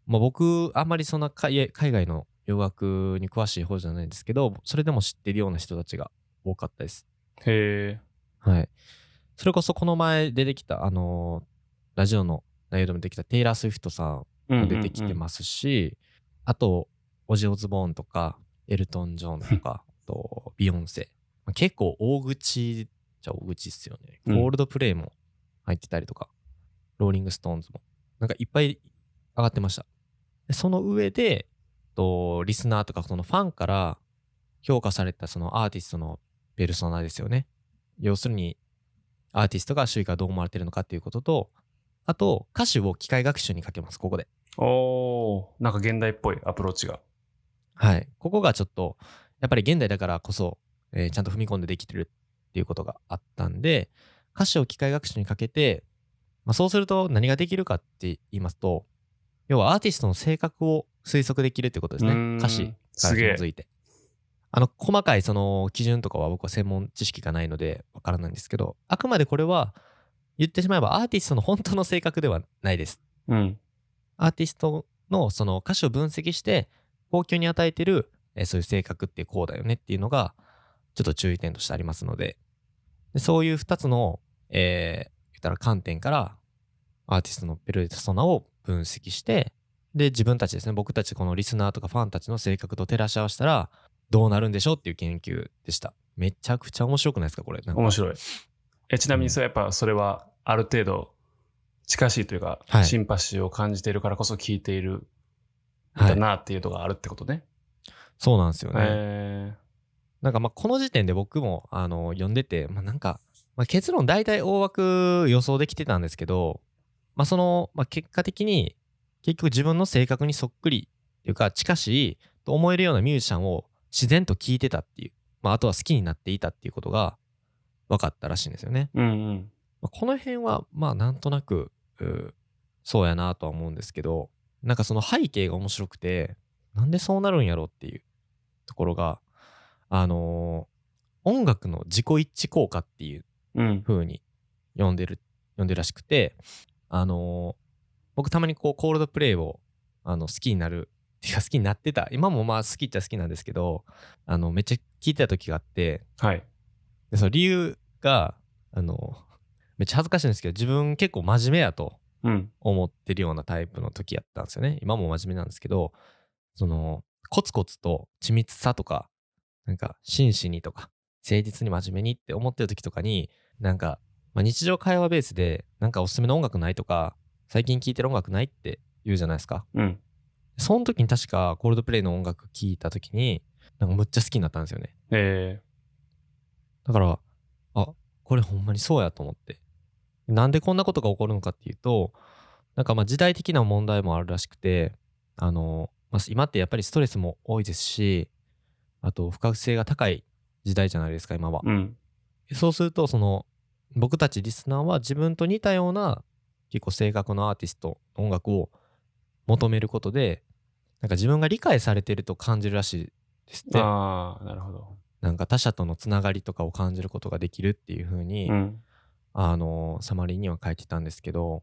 S3: まあ、僕、あんまりそんな海海外の洋楽に詳しい方じゃないんですけど、それでも知ってるような人たちが多かったです。
S2: へえ。
S3: はい。それこそこの前出てきた、あのーラジオの内容でも出てきたテイラー・スウィフトさんも出てきてますし、あと、オジ・オズボーンとか、エルトン・ジョンとか、あと、ビヨンセ。まあ結構大口じゃ大口っすよね。
S2: うんコ
S3: ールドプレイも入ってたりとか、ローリング・ストーンズも。なんかいっぱい上がってました。でその上で、とリスナーとかそのファンから評価されたそのアーティストのペルソナですよね。要するに、アーティストが周囲からどう思われてるのかっていうことと、あと、歌詞を機械学習にかけます、ここで。
S2: おー、なんか現代っぽいアプローチが。
S3: はい。ここがちょっと、やっぱり現代だからこそ、えーちゃんと踏み込んでできてるっていうことがあったんで、歌詞を機械学習にかけて、まあ、そうすると何ができるかって言いますと、要はアーティストの性格を推測できるってことですね。歌詞から紐づいて。あの、細かいその基準とかは僕は専門知識がないのでわからないんですけど、あくまでこれは言ってしまえばアーティストの本当の性格ではないです。
S2: うん。
S3: アーティストのその歌詞を分析して、公共に与えてる、えーそういう性格ってこうだよねっていうのが、ちょっと注意点としてありますので、でそういう二つの、えー言ったら観点から、アーティストのペルソナを分析して、で、自分たちですね、僕たちこのリスナーとかファンたちの性格と照らし合わせたら、どうなるんでしょうっていう研究でした。めちゃくちゃ面白くないですか、これ。
S2: 面白い。え、ちなみにそれやっぱそれはある程度近しいというか、
S3: はい
S2: シンパシーを感じているからこそ聞いているん
S3: はい。
S2: だなっていうのがあるってことね。
S3: そうなんですよね。
S2: へ
S3: なんかまあこの時点で僕もあの読んでて、まあ、なんか、まあ、結論大体大枠予想できてたんですけど、まあその、まあ、結果的に結局自分の性格にそっくりっていうか近しいと思えるようなミュージシャンを自然と聴いてたっていう、まああとは好きになっていたっていうことが分かったらしいんですよね。
S2: ーうんうん。
S3: まあ、この辺はまあなんとなくそうやなとは思うんですけどなんかその背景が面白くてなんでそうなるんやろっていうところがあのー音楽の自己一致効果っていう
S2: うん。
S3: 風に呼んでる呼んでるらしくてあのー僕たまにこうコールドプレイをあの好きになるっていうか好きになってた今もまあ好きっちゃ好きなんですけどあのめっちゃ聴いてた時があって
S2: はい。
S3: でその理由があのめっちゃ恥ずかしいんですけど自分結構真面目やと
S2: うん。
S3: 思ってるようなタイプの時やったんですよね今も真面目なんですけどそのコツコツと緻密さとかなんか真摯にとか誠実に真面目にって思ってる時とかになんか、まあ、日常会話ベースでなんかおすすめの音楽ないとか最近聴いてる音楽ないって言うじゃないですか
S2: うん。
S3: その時に確かコールドプレイの音楽聴いた時になんかむっちゃ好きになったんですよね
S2: え
S3: だから、あ、これほんまにそうやと思って。なんでこんなことが起こるのかっていうと、なんかまあ時代的な問題もあるらしくて、あの、まあ、今ってやっぱりストレスも多いですし、あと不確性が高い時代じゃないですか、今は
S2: ー、。うん。
S3: そうすると、その、僕たちリスナーは自分と似たような結構性格のアーティスト、音楽を求めることで、なんか自分が理解されてると感じるらしいですって。
S2: ああ、なるほど。
S3: なんか他者とのつながりとかを感じることができるっていう風に、
S2: うん。
S3: あのサマリーには書いてたんですけど、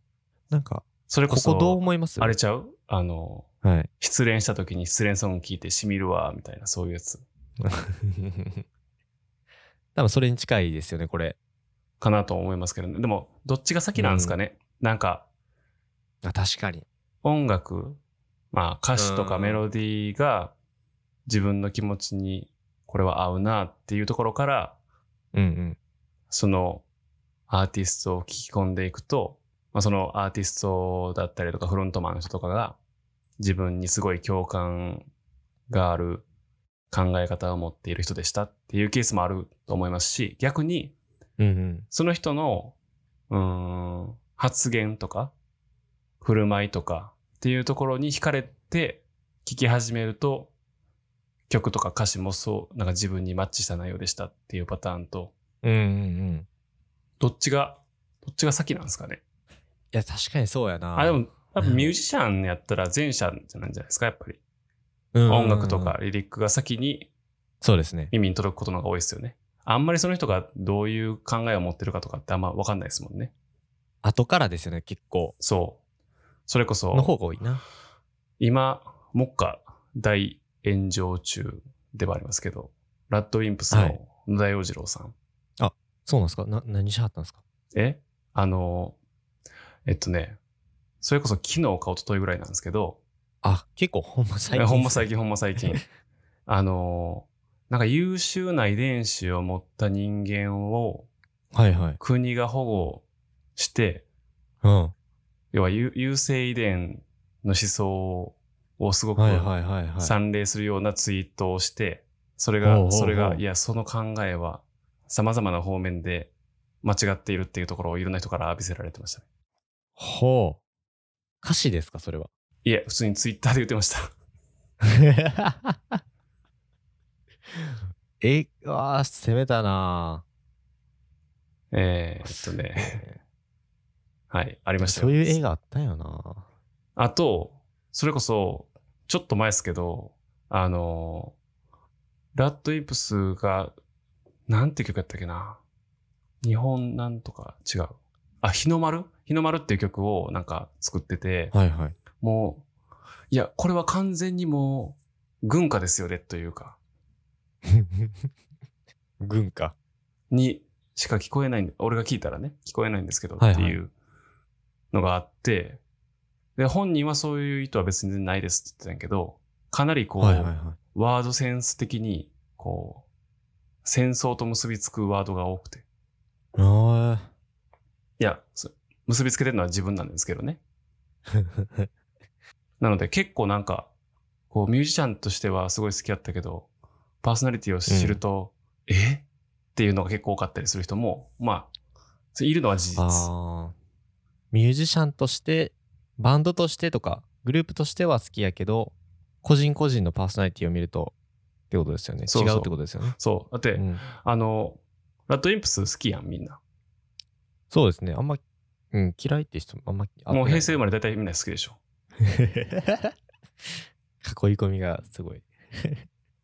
S3: なんか、
S2: それこそ、
S3: ここどう思います？
S2: あれちゃう？あの、
S3: はい。
S2: 失恋した時に失恋ソング聴いてしみるわ、みたいな、そういうやつ <laughs>
S3: 多分それに近いですよね、これ。
S2: かなと思いますけどね。でも、どっちが先なんですかね。なんか、
S3: あ、確かに。
S2: 音楽、まあ歌詞とかメロディーが自分の気持ちにこれは合うなっていうところから、
S3: うんうん。
S2: そのアーティストを聞き込んでいくと、まあ、そのアーティストだったりとかフロントマンの人とかが自分にすごい共感がある考え方を持っている人でしたっていうケースもあると思いますし、逆に
S3: うんうん。
S2: その人の、うーん、発言とか、振る舞いとかっていうところに惹かれて聞き始めると、曲とか歌詞もそう、なんか自分にマッチした内容でしたっていうパターンと、
S3: うんうんうん。
S2: どっちが、どっちが先なんですかね？
S3: いや、確かにそうやな。
S2: あ、でも、多分ミュージシャンやったら前者じゃないんじゃないですか、やっぱり。音楽とか。リリックが先に
S3: そうですね。
S2: 耳に届くことの方が多いですよね。あんまりその人がどういう考えを持ってるかとかってあんま分かんないですもんね。
S3: 後からですよね、結構。
S2: そう。それこそ、
S3: の方が多いな。
S2: 今、目下大炎上中ではありますけど、ラッドウィンプス
S3: はい
S2: の野田洋次郎さん。
S3: そうなんですか？な、何しはったんですか？
S2: え？あの、えっとね、それこそ昨日か一昨日ぐらいなんですけど、
S3: あ、結構ほんま最近。
S2: えほんま最近ほんま最近。<laughs> あの、なんか優秀な遺伝子を持った人間を
S3: はいはい。
S2: 国が保護して、
S3: うん。
S2: 要は優優性遺伝の思想をすごく
S3: はいはいはいはい。
S2: 賛励するようなツイートをして、それが、それが、いや、その考えは様々な方面で間違っているっていうところをいろんな人から浴びせられてましたね。
S3: ほう。歌詞ですか、それは？
S2: いえ、普通にツイッターで言ってました。<laughs>
S3: え、うわー攻めたな
S2: えー、っとね、はい、ありましたよ
S3: そういう映画あったよな
S2: あと、それこそ、ちょっと前ですけど、あの、ラッドイップスが、なんて曲やったっけな。日本なんとか違う。あ、日の丸？日の丸っていう曲をなんか作ってて、
S3: はいはい。
S2: もう、いや、これは完全にもう、軍歌ですよね、というか、<laughs>
S3: 軍か。
S2: にしか聞こえないんで、俺が聞いたらね、聞こえないんですけど、
S3: はいはい
S2: っていうのがあって、で、本人はそういう意図は別にないですって言ってたんやけど、かなりこう、
S3: はいはいはい。
S2: ワードセンス的に、こう、戦争と結びつくワードが多くて。
S3: あ
S2: いや、そ結びつけてるのは自分なんですけどね。<laughs>
S3: ー
S2: なので結構なんか、こうミュージシャンとしてはすごい好きだったけど、パーソナリティを知ると、え？っていうのが結構多かったりする人も、まあ、いるのは事実。
S3: ミュージシャンとして、バンドとしてとか、グループとしては好きやけど、個人個人のパーソナリティを見ると、ってことですよね。
S2: そうそう
S3: 違うってことですよね。
S2: そう。だって、
S3: うん
S2: あの、ラッドインプス好きやん、みんな。
S3: そうですね。あんま、うん、嫌いって人あんま、
S2: もう平成生
S3: ま
S2: まれ大体みんな好きでしょ。<laughs>
S3: 囲い込みがすごい。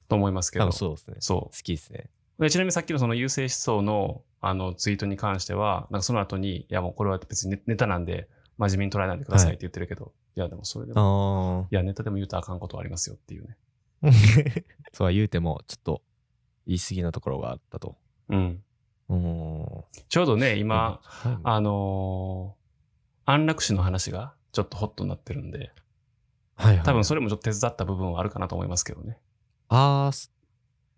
S2: と思いますけど。
S3: そうですね。
S2: そう
S3: 好きですね。
S2: でちなみにさっきのその優勢思想のあのツイートに関しては、なんかその後に、いやもうこれは別にネネタなんで、真面目に捉えないでくださいって言ってるけど、い、やでもそれでも、
S3: あ
S2: いやネタでも言うとあかんことはありますよっていうね。
S3: あ。<laughs> そうは言うても、ちょっと言い過ぎなところがあったと。
S2: うん。ちょうどね、今、
S3: はい
S2: あのー安楽死の話がちょっとホットになってるんで、
S3: はいはい
S2: 多分それもちょっと手伝った部分はあるかなと思いますけどね。
S3: ああ、す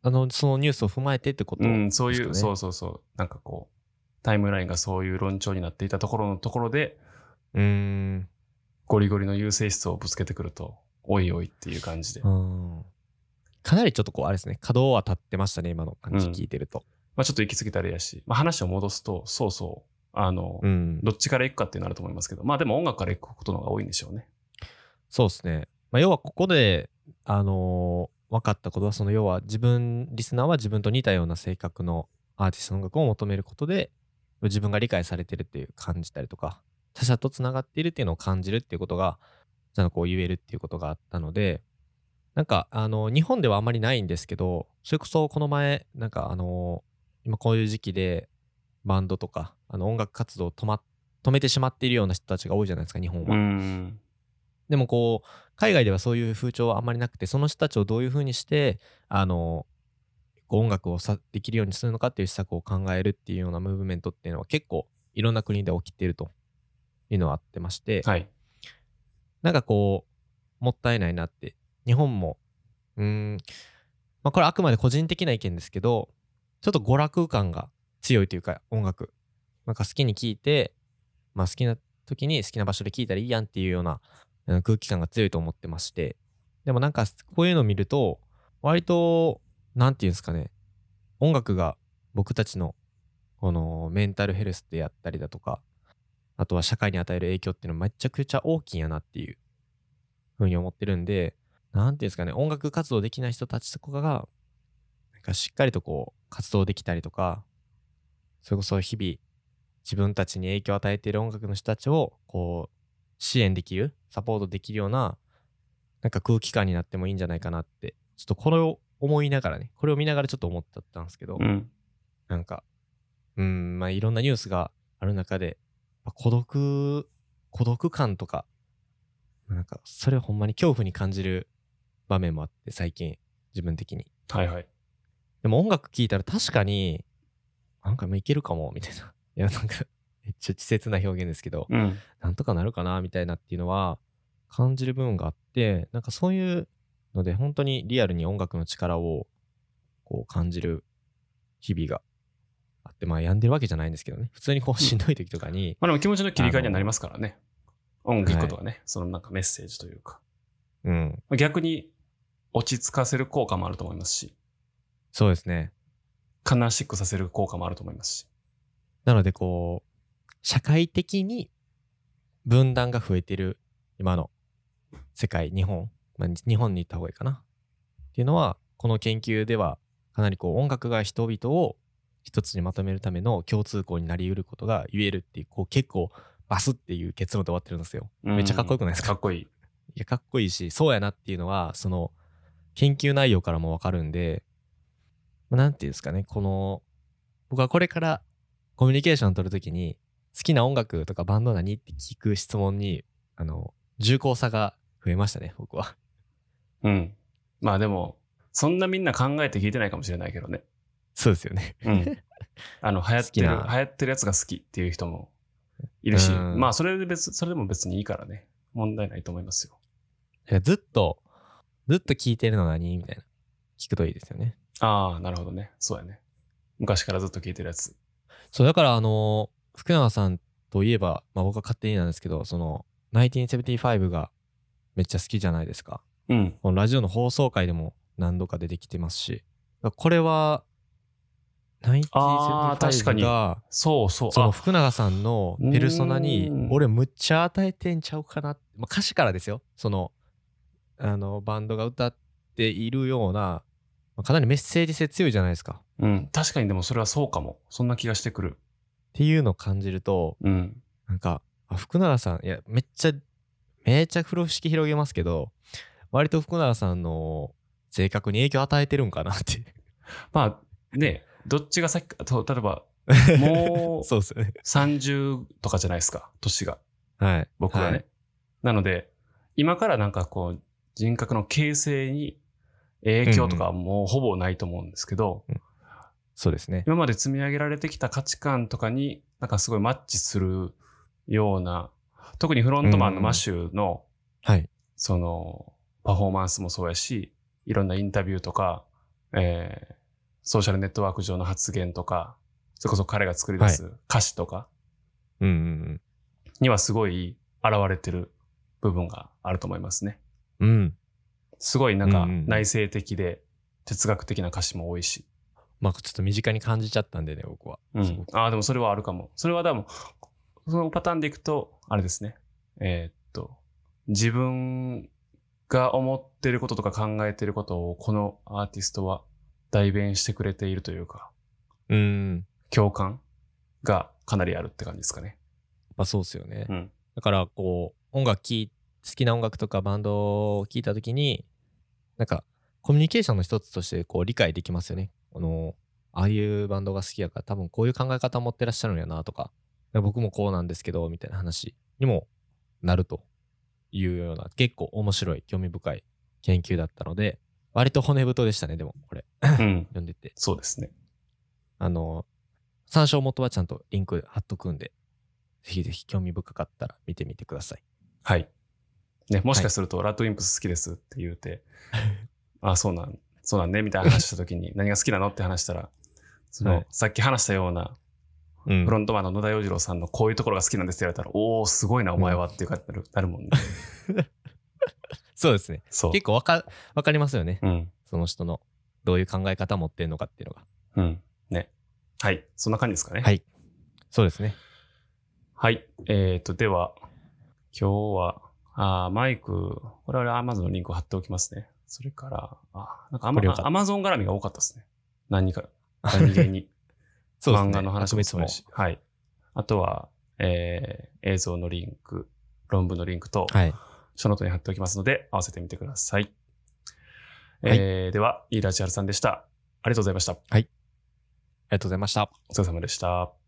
S3: あの、そのニュースを踏まえてってこと
S2: うん、そういう、そうそうそう。なんかこう、タイムラインがそういう論調になっていたところのところで、
S3: うーん。
S2: ゴリゴリの優勢思想をぶつけてくると、おいおいっていう感じで。
S3: うんかなりちょっとこう、あれですね、稼働は立ってましたね、今の感じ
S2: うん
S3: 聞いてると。
S2: まあちょっと行き過ぎたらあれやし、まあ話を戻すと、そうそう、あの、
S3: うん。
S2: どっちから行くかっていうのあると思いますけど、まあでも音楽から行くことの方が多いんでしょうね。
S3: そうですね。まあ、要はここで、あのー分かったことは、その要は自分、リスナーは自分と似たような性格のアーティストの音楽を求めることで、自分が理解されてるっていう感じたりとか、他者とつながっているっていうのを感じるっていうことが、んとこう言えるっていうことがあったので、なんか、あの、日本ではあんまりないんですけど、それこそこの前、なんかあの、今こういう時期で、バンドとかあの音楽活動を止,、ま、止めてしまっているような人たちが多いじゃないですか日本は。
S2: うん。
S3: でもこう海外ではそういう風潮はあんまりなくてその人たちをどういうふうにしてあの音楽をさできるようにするのかっていう施策を考えるっていうようなムーブメントっていうのは結構いろんな国で起きているというのはあってまして、
S2: はい。
S3: なんかこうもったいないなって日本もうーんまあこれあくまで個人的な意見ですけどちょっと娯楽感が強いというか音楽。なんか好きに聴いてまあ好きな時に好きな場所で聴いたらいいやんっていうような空気感が強いと思ってまして。でもなんかこういうのを見ると割となんていうんですかね。音楽が僕たちのこのメンタルヘルスでやったりだとかあとは社会に与える影響っていうのはめちゃくちゃ大きいんやなっていうふうに思ってるんでなんていうんですかね。音楽活動できない人たちとかがなんかしっかりとこう活動できたりとかそれこそ日々自分たちに影響を与えている音楽の人たちをこう支援できるサポートできるようななんか空気感になってもいいんじゃないかなってちょっとこれを思いながらねこれを見ながらちょっと思ったんですけど、
S2: うん。
S3: なんかうんまあいろんなニュースがある中でまあ孤独孤独感とかなんかそれをほんまに恐怖に感じる場面もあって最近自分的に
S2: はいはい。
S3: でも音楽聴いたら確かになんかもういけるかもみたいな。<laughs> いやなんか <laughs> めっちゃ稚拙な表現ですけど
S2: うん。
S3: なんとかなるかなみたいなっていうのは感じる部分があってなんかそういうので本当にリアルに音楽の力をこう感じる日々があってまあ病んでるわけじゃないんですけどね。普通にこうしんどい時とかに、
S2: まあでも気持ちの切り替えにはなりますからね。音楽とがね、そのなんかメッセージというか。
S3: うん。
S2: 逆に落ち着かせる効果もあると思いますし、
S3: そうですね
S2: 悲しくさせる効果もあると思いますし。
S3: なのでこう社会的に分断が増えてる今の世界日本、まあ、日本に行った方がいいかなっていうのはこの研究ではかなりこう音楽が人々を一つにまとめるための共通項になり得ることが言えるっていうこう結構バスっていう結論で終わってるんですよ。めっちゃかっこよくないですか？
S2: かっこいい。
S3: いやかっこいいしそうやなっていうのはその研究内容からもわかるんでまあなんていうんですかねこの僕はこれからコミュニケーションを取るときに好きな音楽とかバンド何って聞く質問にあの重厚さが増えましたね僕は
S2: うん。まあでも、そんなみんな考えて聞いてないかもしれないけどね。
S3: そうですよね
S2: うん。あの、<laughs> 流行ってる、流行ってるやつが好きっていう人もいるし、
S3: うん
S2: まあそれで別、それでも別にいいからね。問題ないと思いますよ。
S3: ずっとずっと聞いてるの何みたいな聞くといいですよね
S2: ああ、なるほどね。そうやね。昔からずっと聞いてるやつ。
S3: そうだからあの福永さんといえば、まあ、僕は勝手になんですけどその1975がめっちゃ好きじゃないですか
S2: うん。
S3: このラジオの放送回でも何度か出てきてますし、これは、
S2: あー確かに
S3: 1975が、
S2: そうそう。
S3: その
S2: あ
S3: 福永さんのペルソナに
S2: うーん、
S3: 俺むっちゃ与えてんちゃうかな。まあ、歌詞からですよ。その、あの、バンドが歌っているような、まあかなりメッセージ性強いじゃないですか。っ
S2: うん。確かにでもそれはそうかも。そんな気がしてくる。
S3: ていうのを感じると、
S2: うん。
S3: なんか、あ福永さん、いや、めっちゃ、めっちゃ風呂敷広げますけど、割と福永さんの性格に影響を与えてるんかなって。<laughs>
S2: まあ、ね、どっちが先か、と例えば、<laughs> もう
S3: そうですよね。
S2: 30とかじゃないですか、年が。
S3: はい。
S2: 僕はね。
S3: はい
S2: なので、今からなんかこう、人格の形成に影響とかはもうほぼないと思うんですけど、
S3: そうですね。
S2: 今まで積み上げられてきた価値観とかになんかすごいマッチするような、特にフロントマンのマシューの、
S3: はい。
S2: その、パフォーマンスもそうやし、いろんなインタビューとか、えー、ソーシャルネットワーク上の発言とか、それこそ彼が作り出す歌詞とか
S3: うんうん
S2: にはすごい現れてる部分があると思いますね。
S3: うん。うん。
S2: すごいなんか
S3: うんうんうん
S2: 内省的で哲学的な歌詞も多いし。
S3: まあちょっと身近に感じちゃったんでね、僕は。すごく
S2: ああ、でもそれはあるかも。それはでも、そのパターンでいくと、あれですね。えーっと、自分が思ってることとか考えてることをこのアーティストは代弁してくれているというか、
S3: うん。
S2: 共感がかなりあるって感じですかね。
S3: まあそうっすよね。
S2: うん。
S3: だからこう、音楽聴い、好きな音楽とかバンドを聴いたときに、なんかコミュニケーションの一つとしてこう理解できますよね。この、ああいうバンドが好きやから多分こういう考え方持ってらっしゃるんやなとか、僕もこうなんですけど、みたいな話にもなるというような結構面白い、興味深い研究だったので、割と骨太でしたね、でもこれ。
S2: うん。<laughs>
S3: 読んでて。
S2: そうですね。
S3: あの、参照元はちゃんとリンク貼っとくんで、ぜひぜひ興味深かったら見てみてください。
S2: はい。ね、もしかすると、ラッドウィンプス好きですって言うて、<laughs> あ、そうなん、そうなんね、みたいな話した時に、何が好きなのって話したら、その、
S3: はい
S2: さっき話したような、
S3: うん
S2: フロントマンの野田洋次郎さんのこういうところが好きなんですって言われたら、おー、すごいな、お前はっていう感じになるなるもんね。<laughs>
S3: そうですね。結構わか、わかりますよね。
S2: うん。
S3: その人のどういう考え方持ってんのかっていうのが。
S2: うん。ね。はい。そんな感じですかね。
S3: はい。そうですね。
S2: はい。えっ、と、では、今日は、あーマイク、これは Amazon のリンクを貼っておきますね。それから、あ、なんかアマ
S3: か
S2: Amazon 絡みが多かったですね。何か、何気に。<laughs>
S3: そうですね。
S2: 漫画の話もそうだ。し。はい。あとは、えー映像のリンク、論文のリンクと、
S3: はい。
S2: ショーノートに貼っておきますので、合わせてみてください。
S3: はい
S2: えーでは、飯田千春さんでした。ありがとうございました。
S3: ありがとうございました。
S2: お疲れ様でした。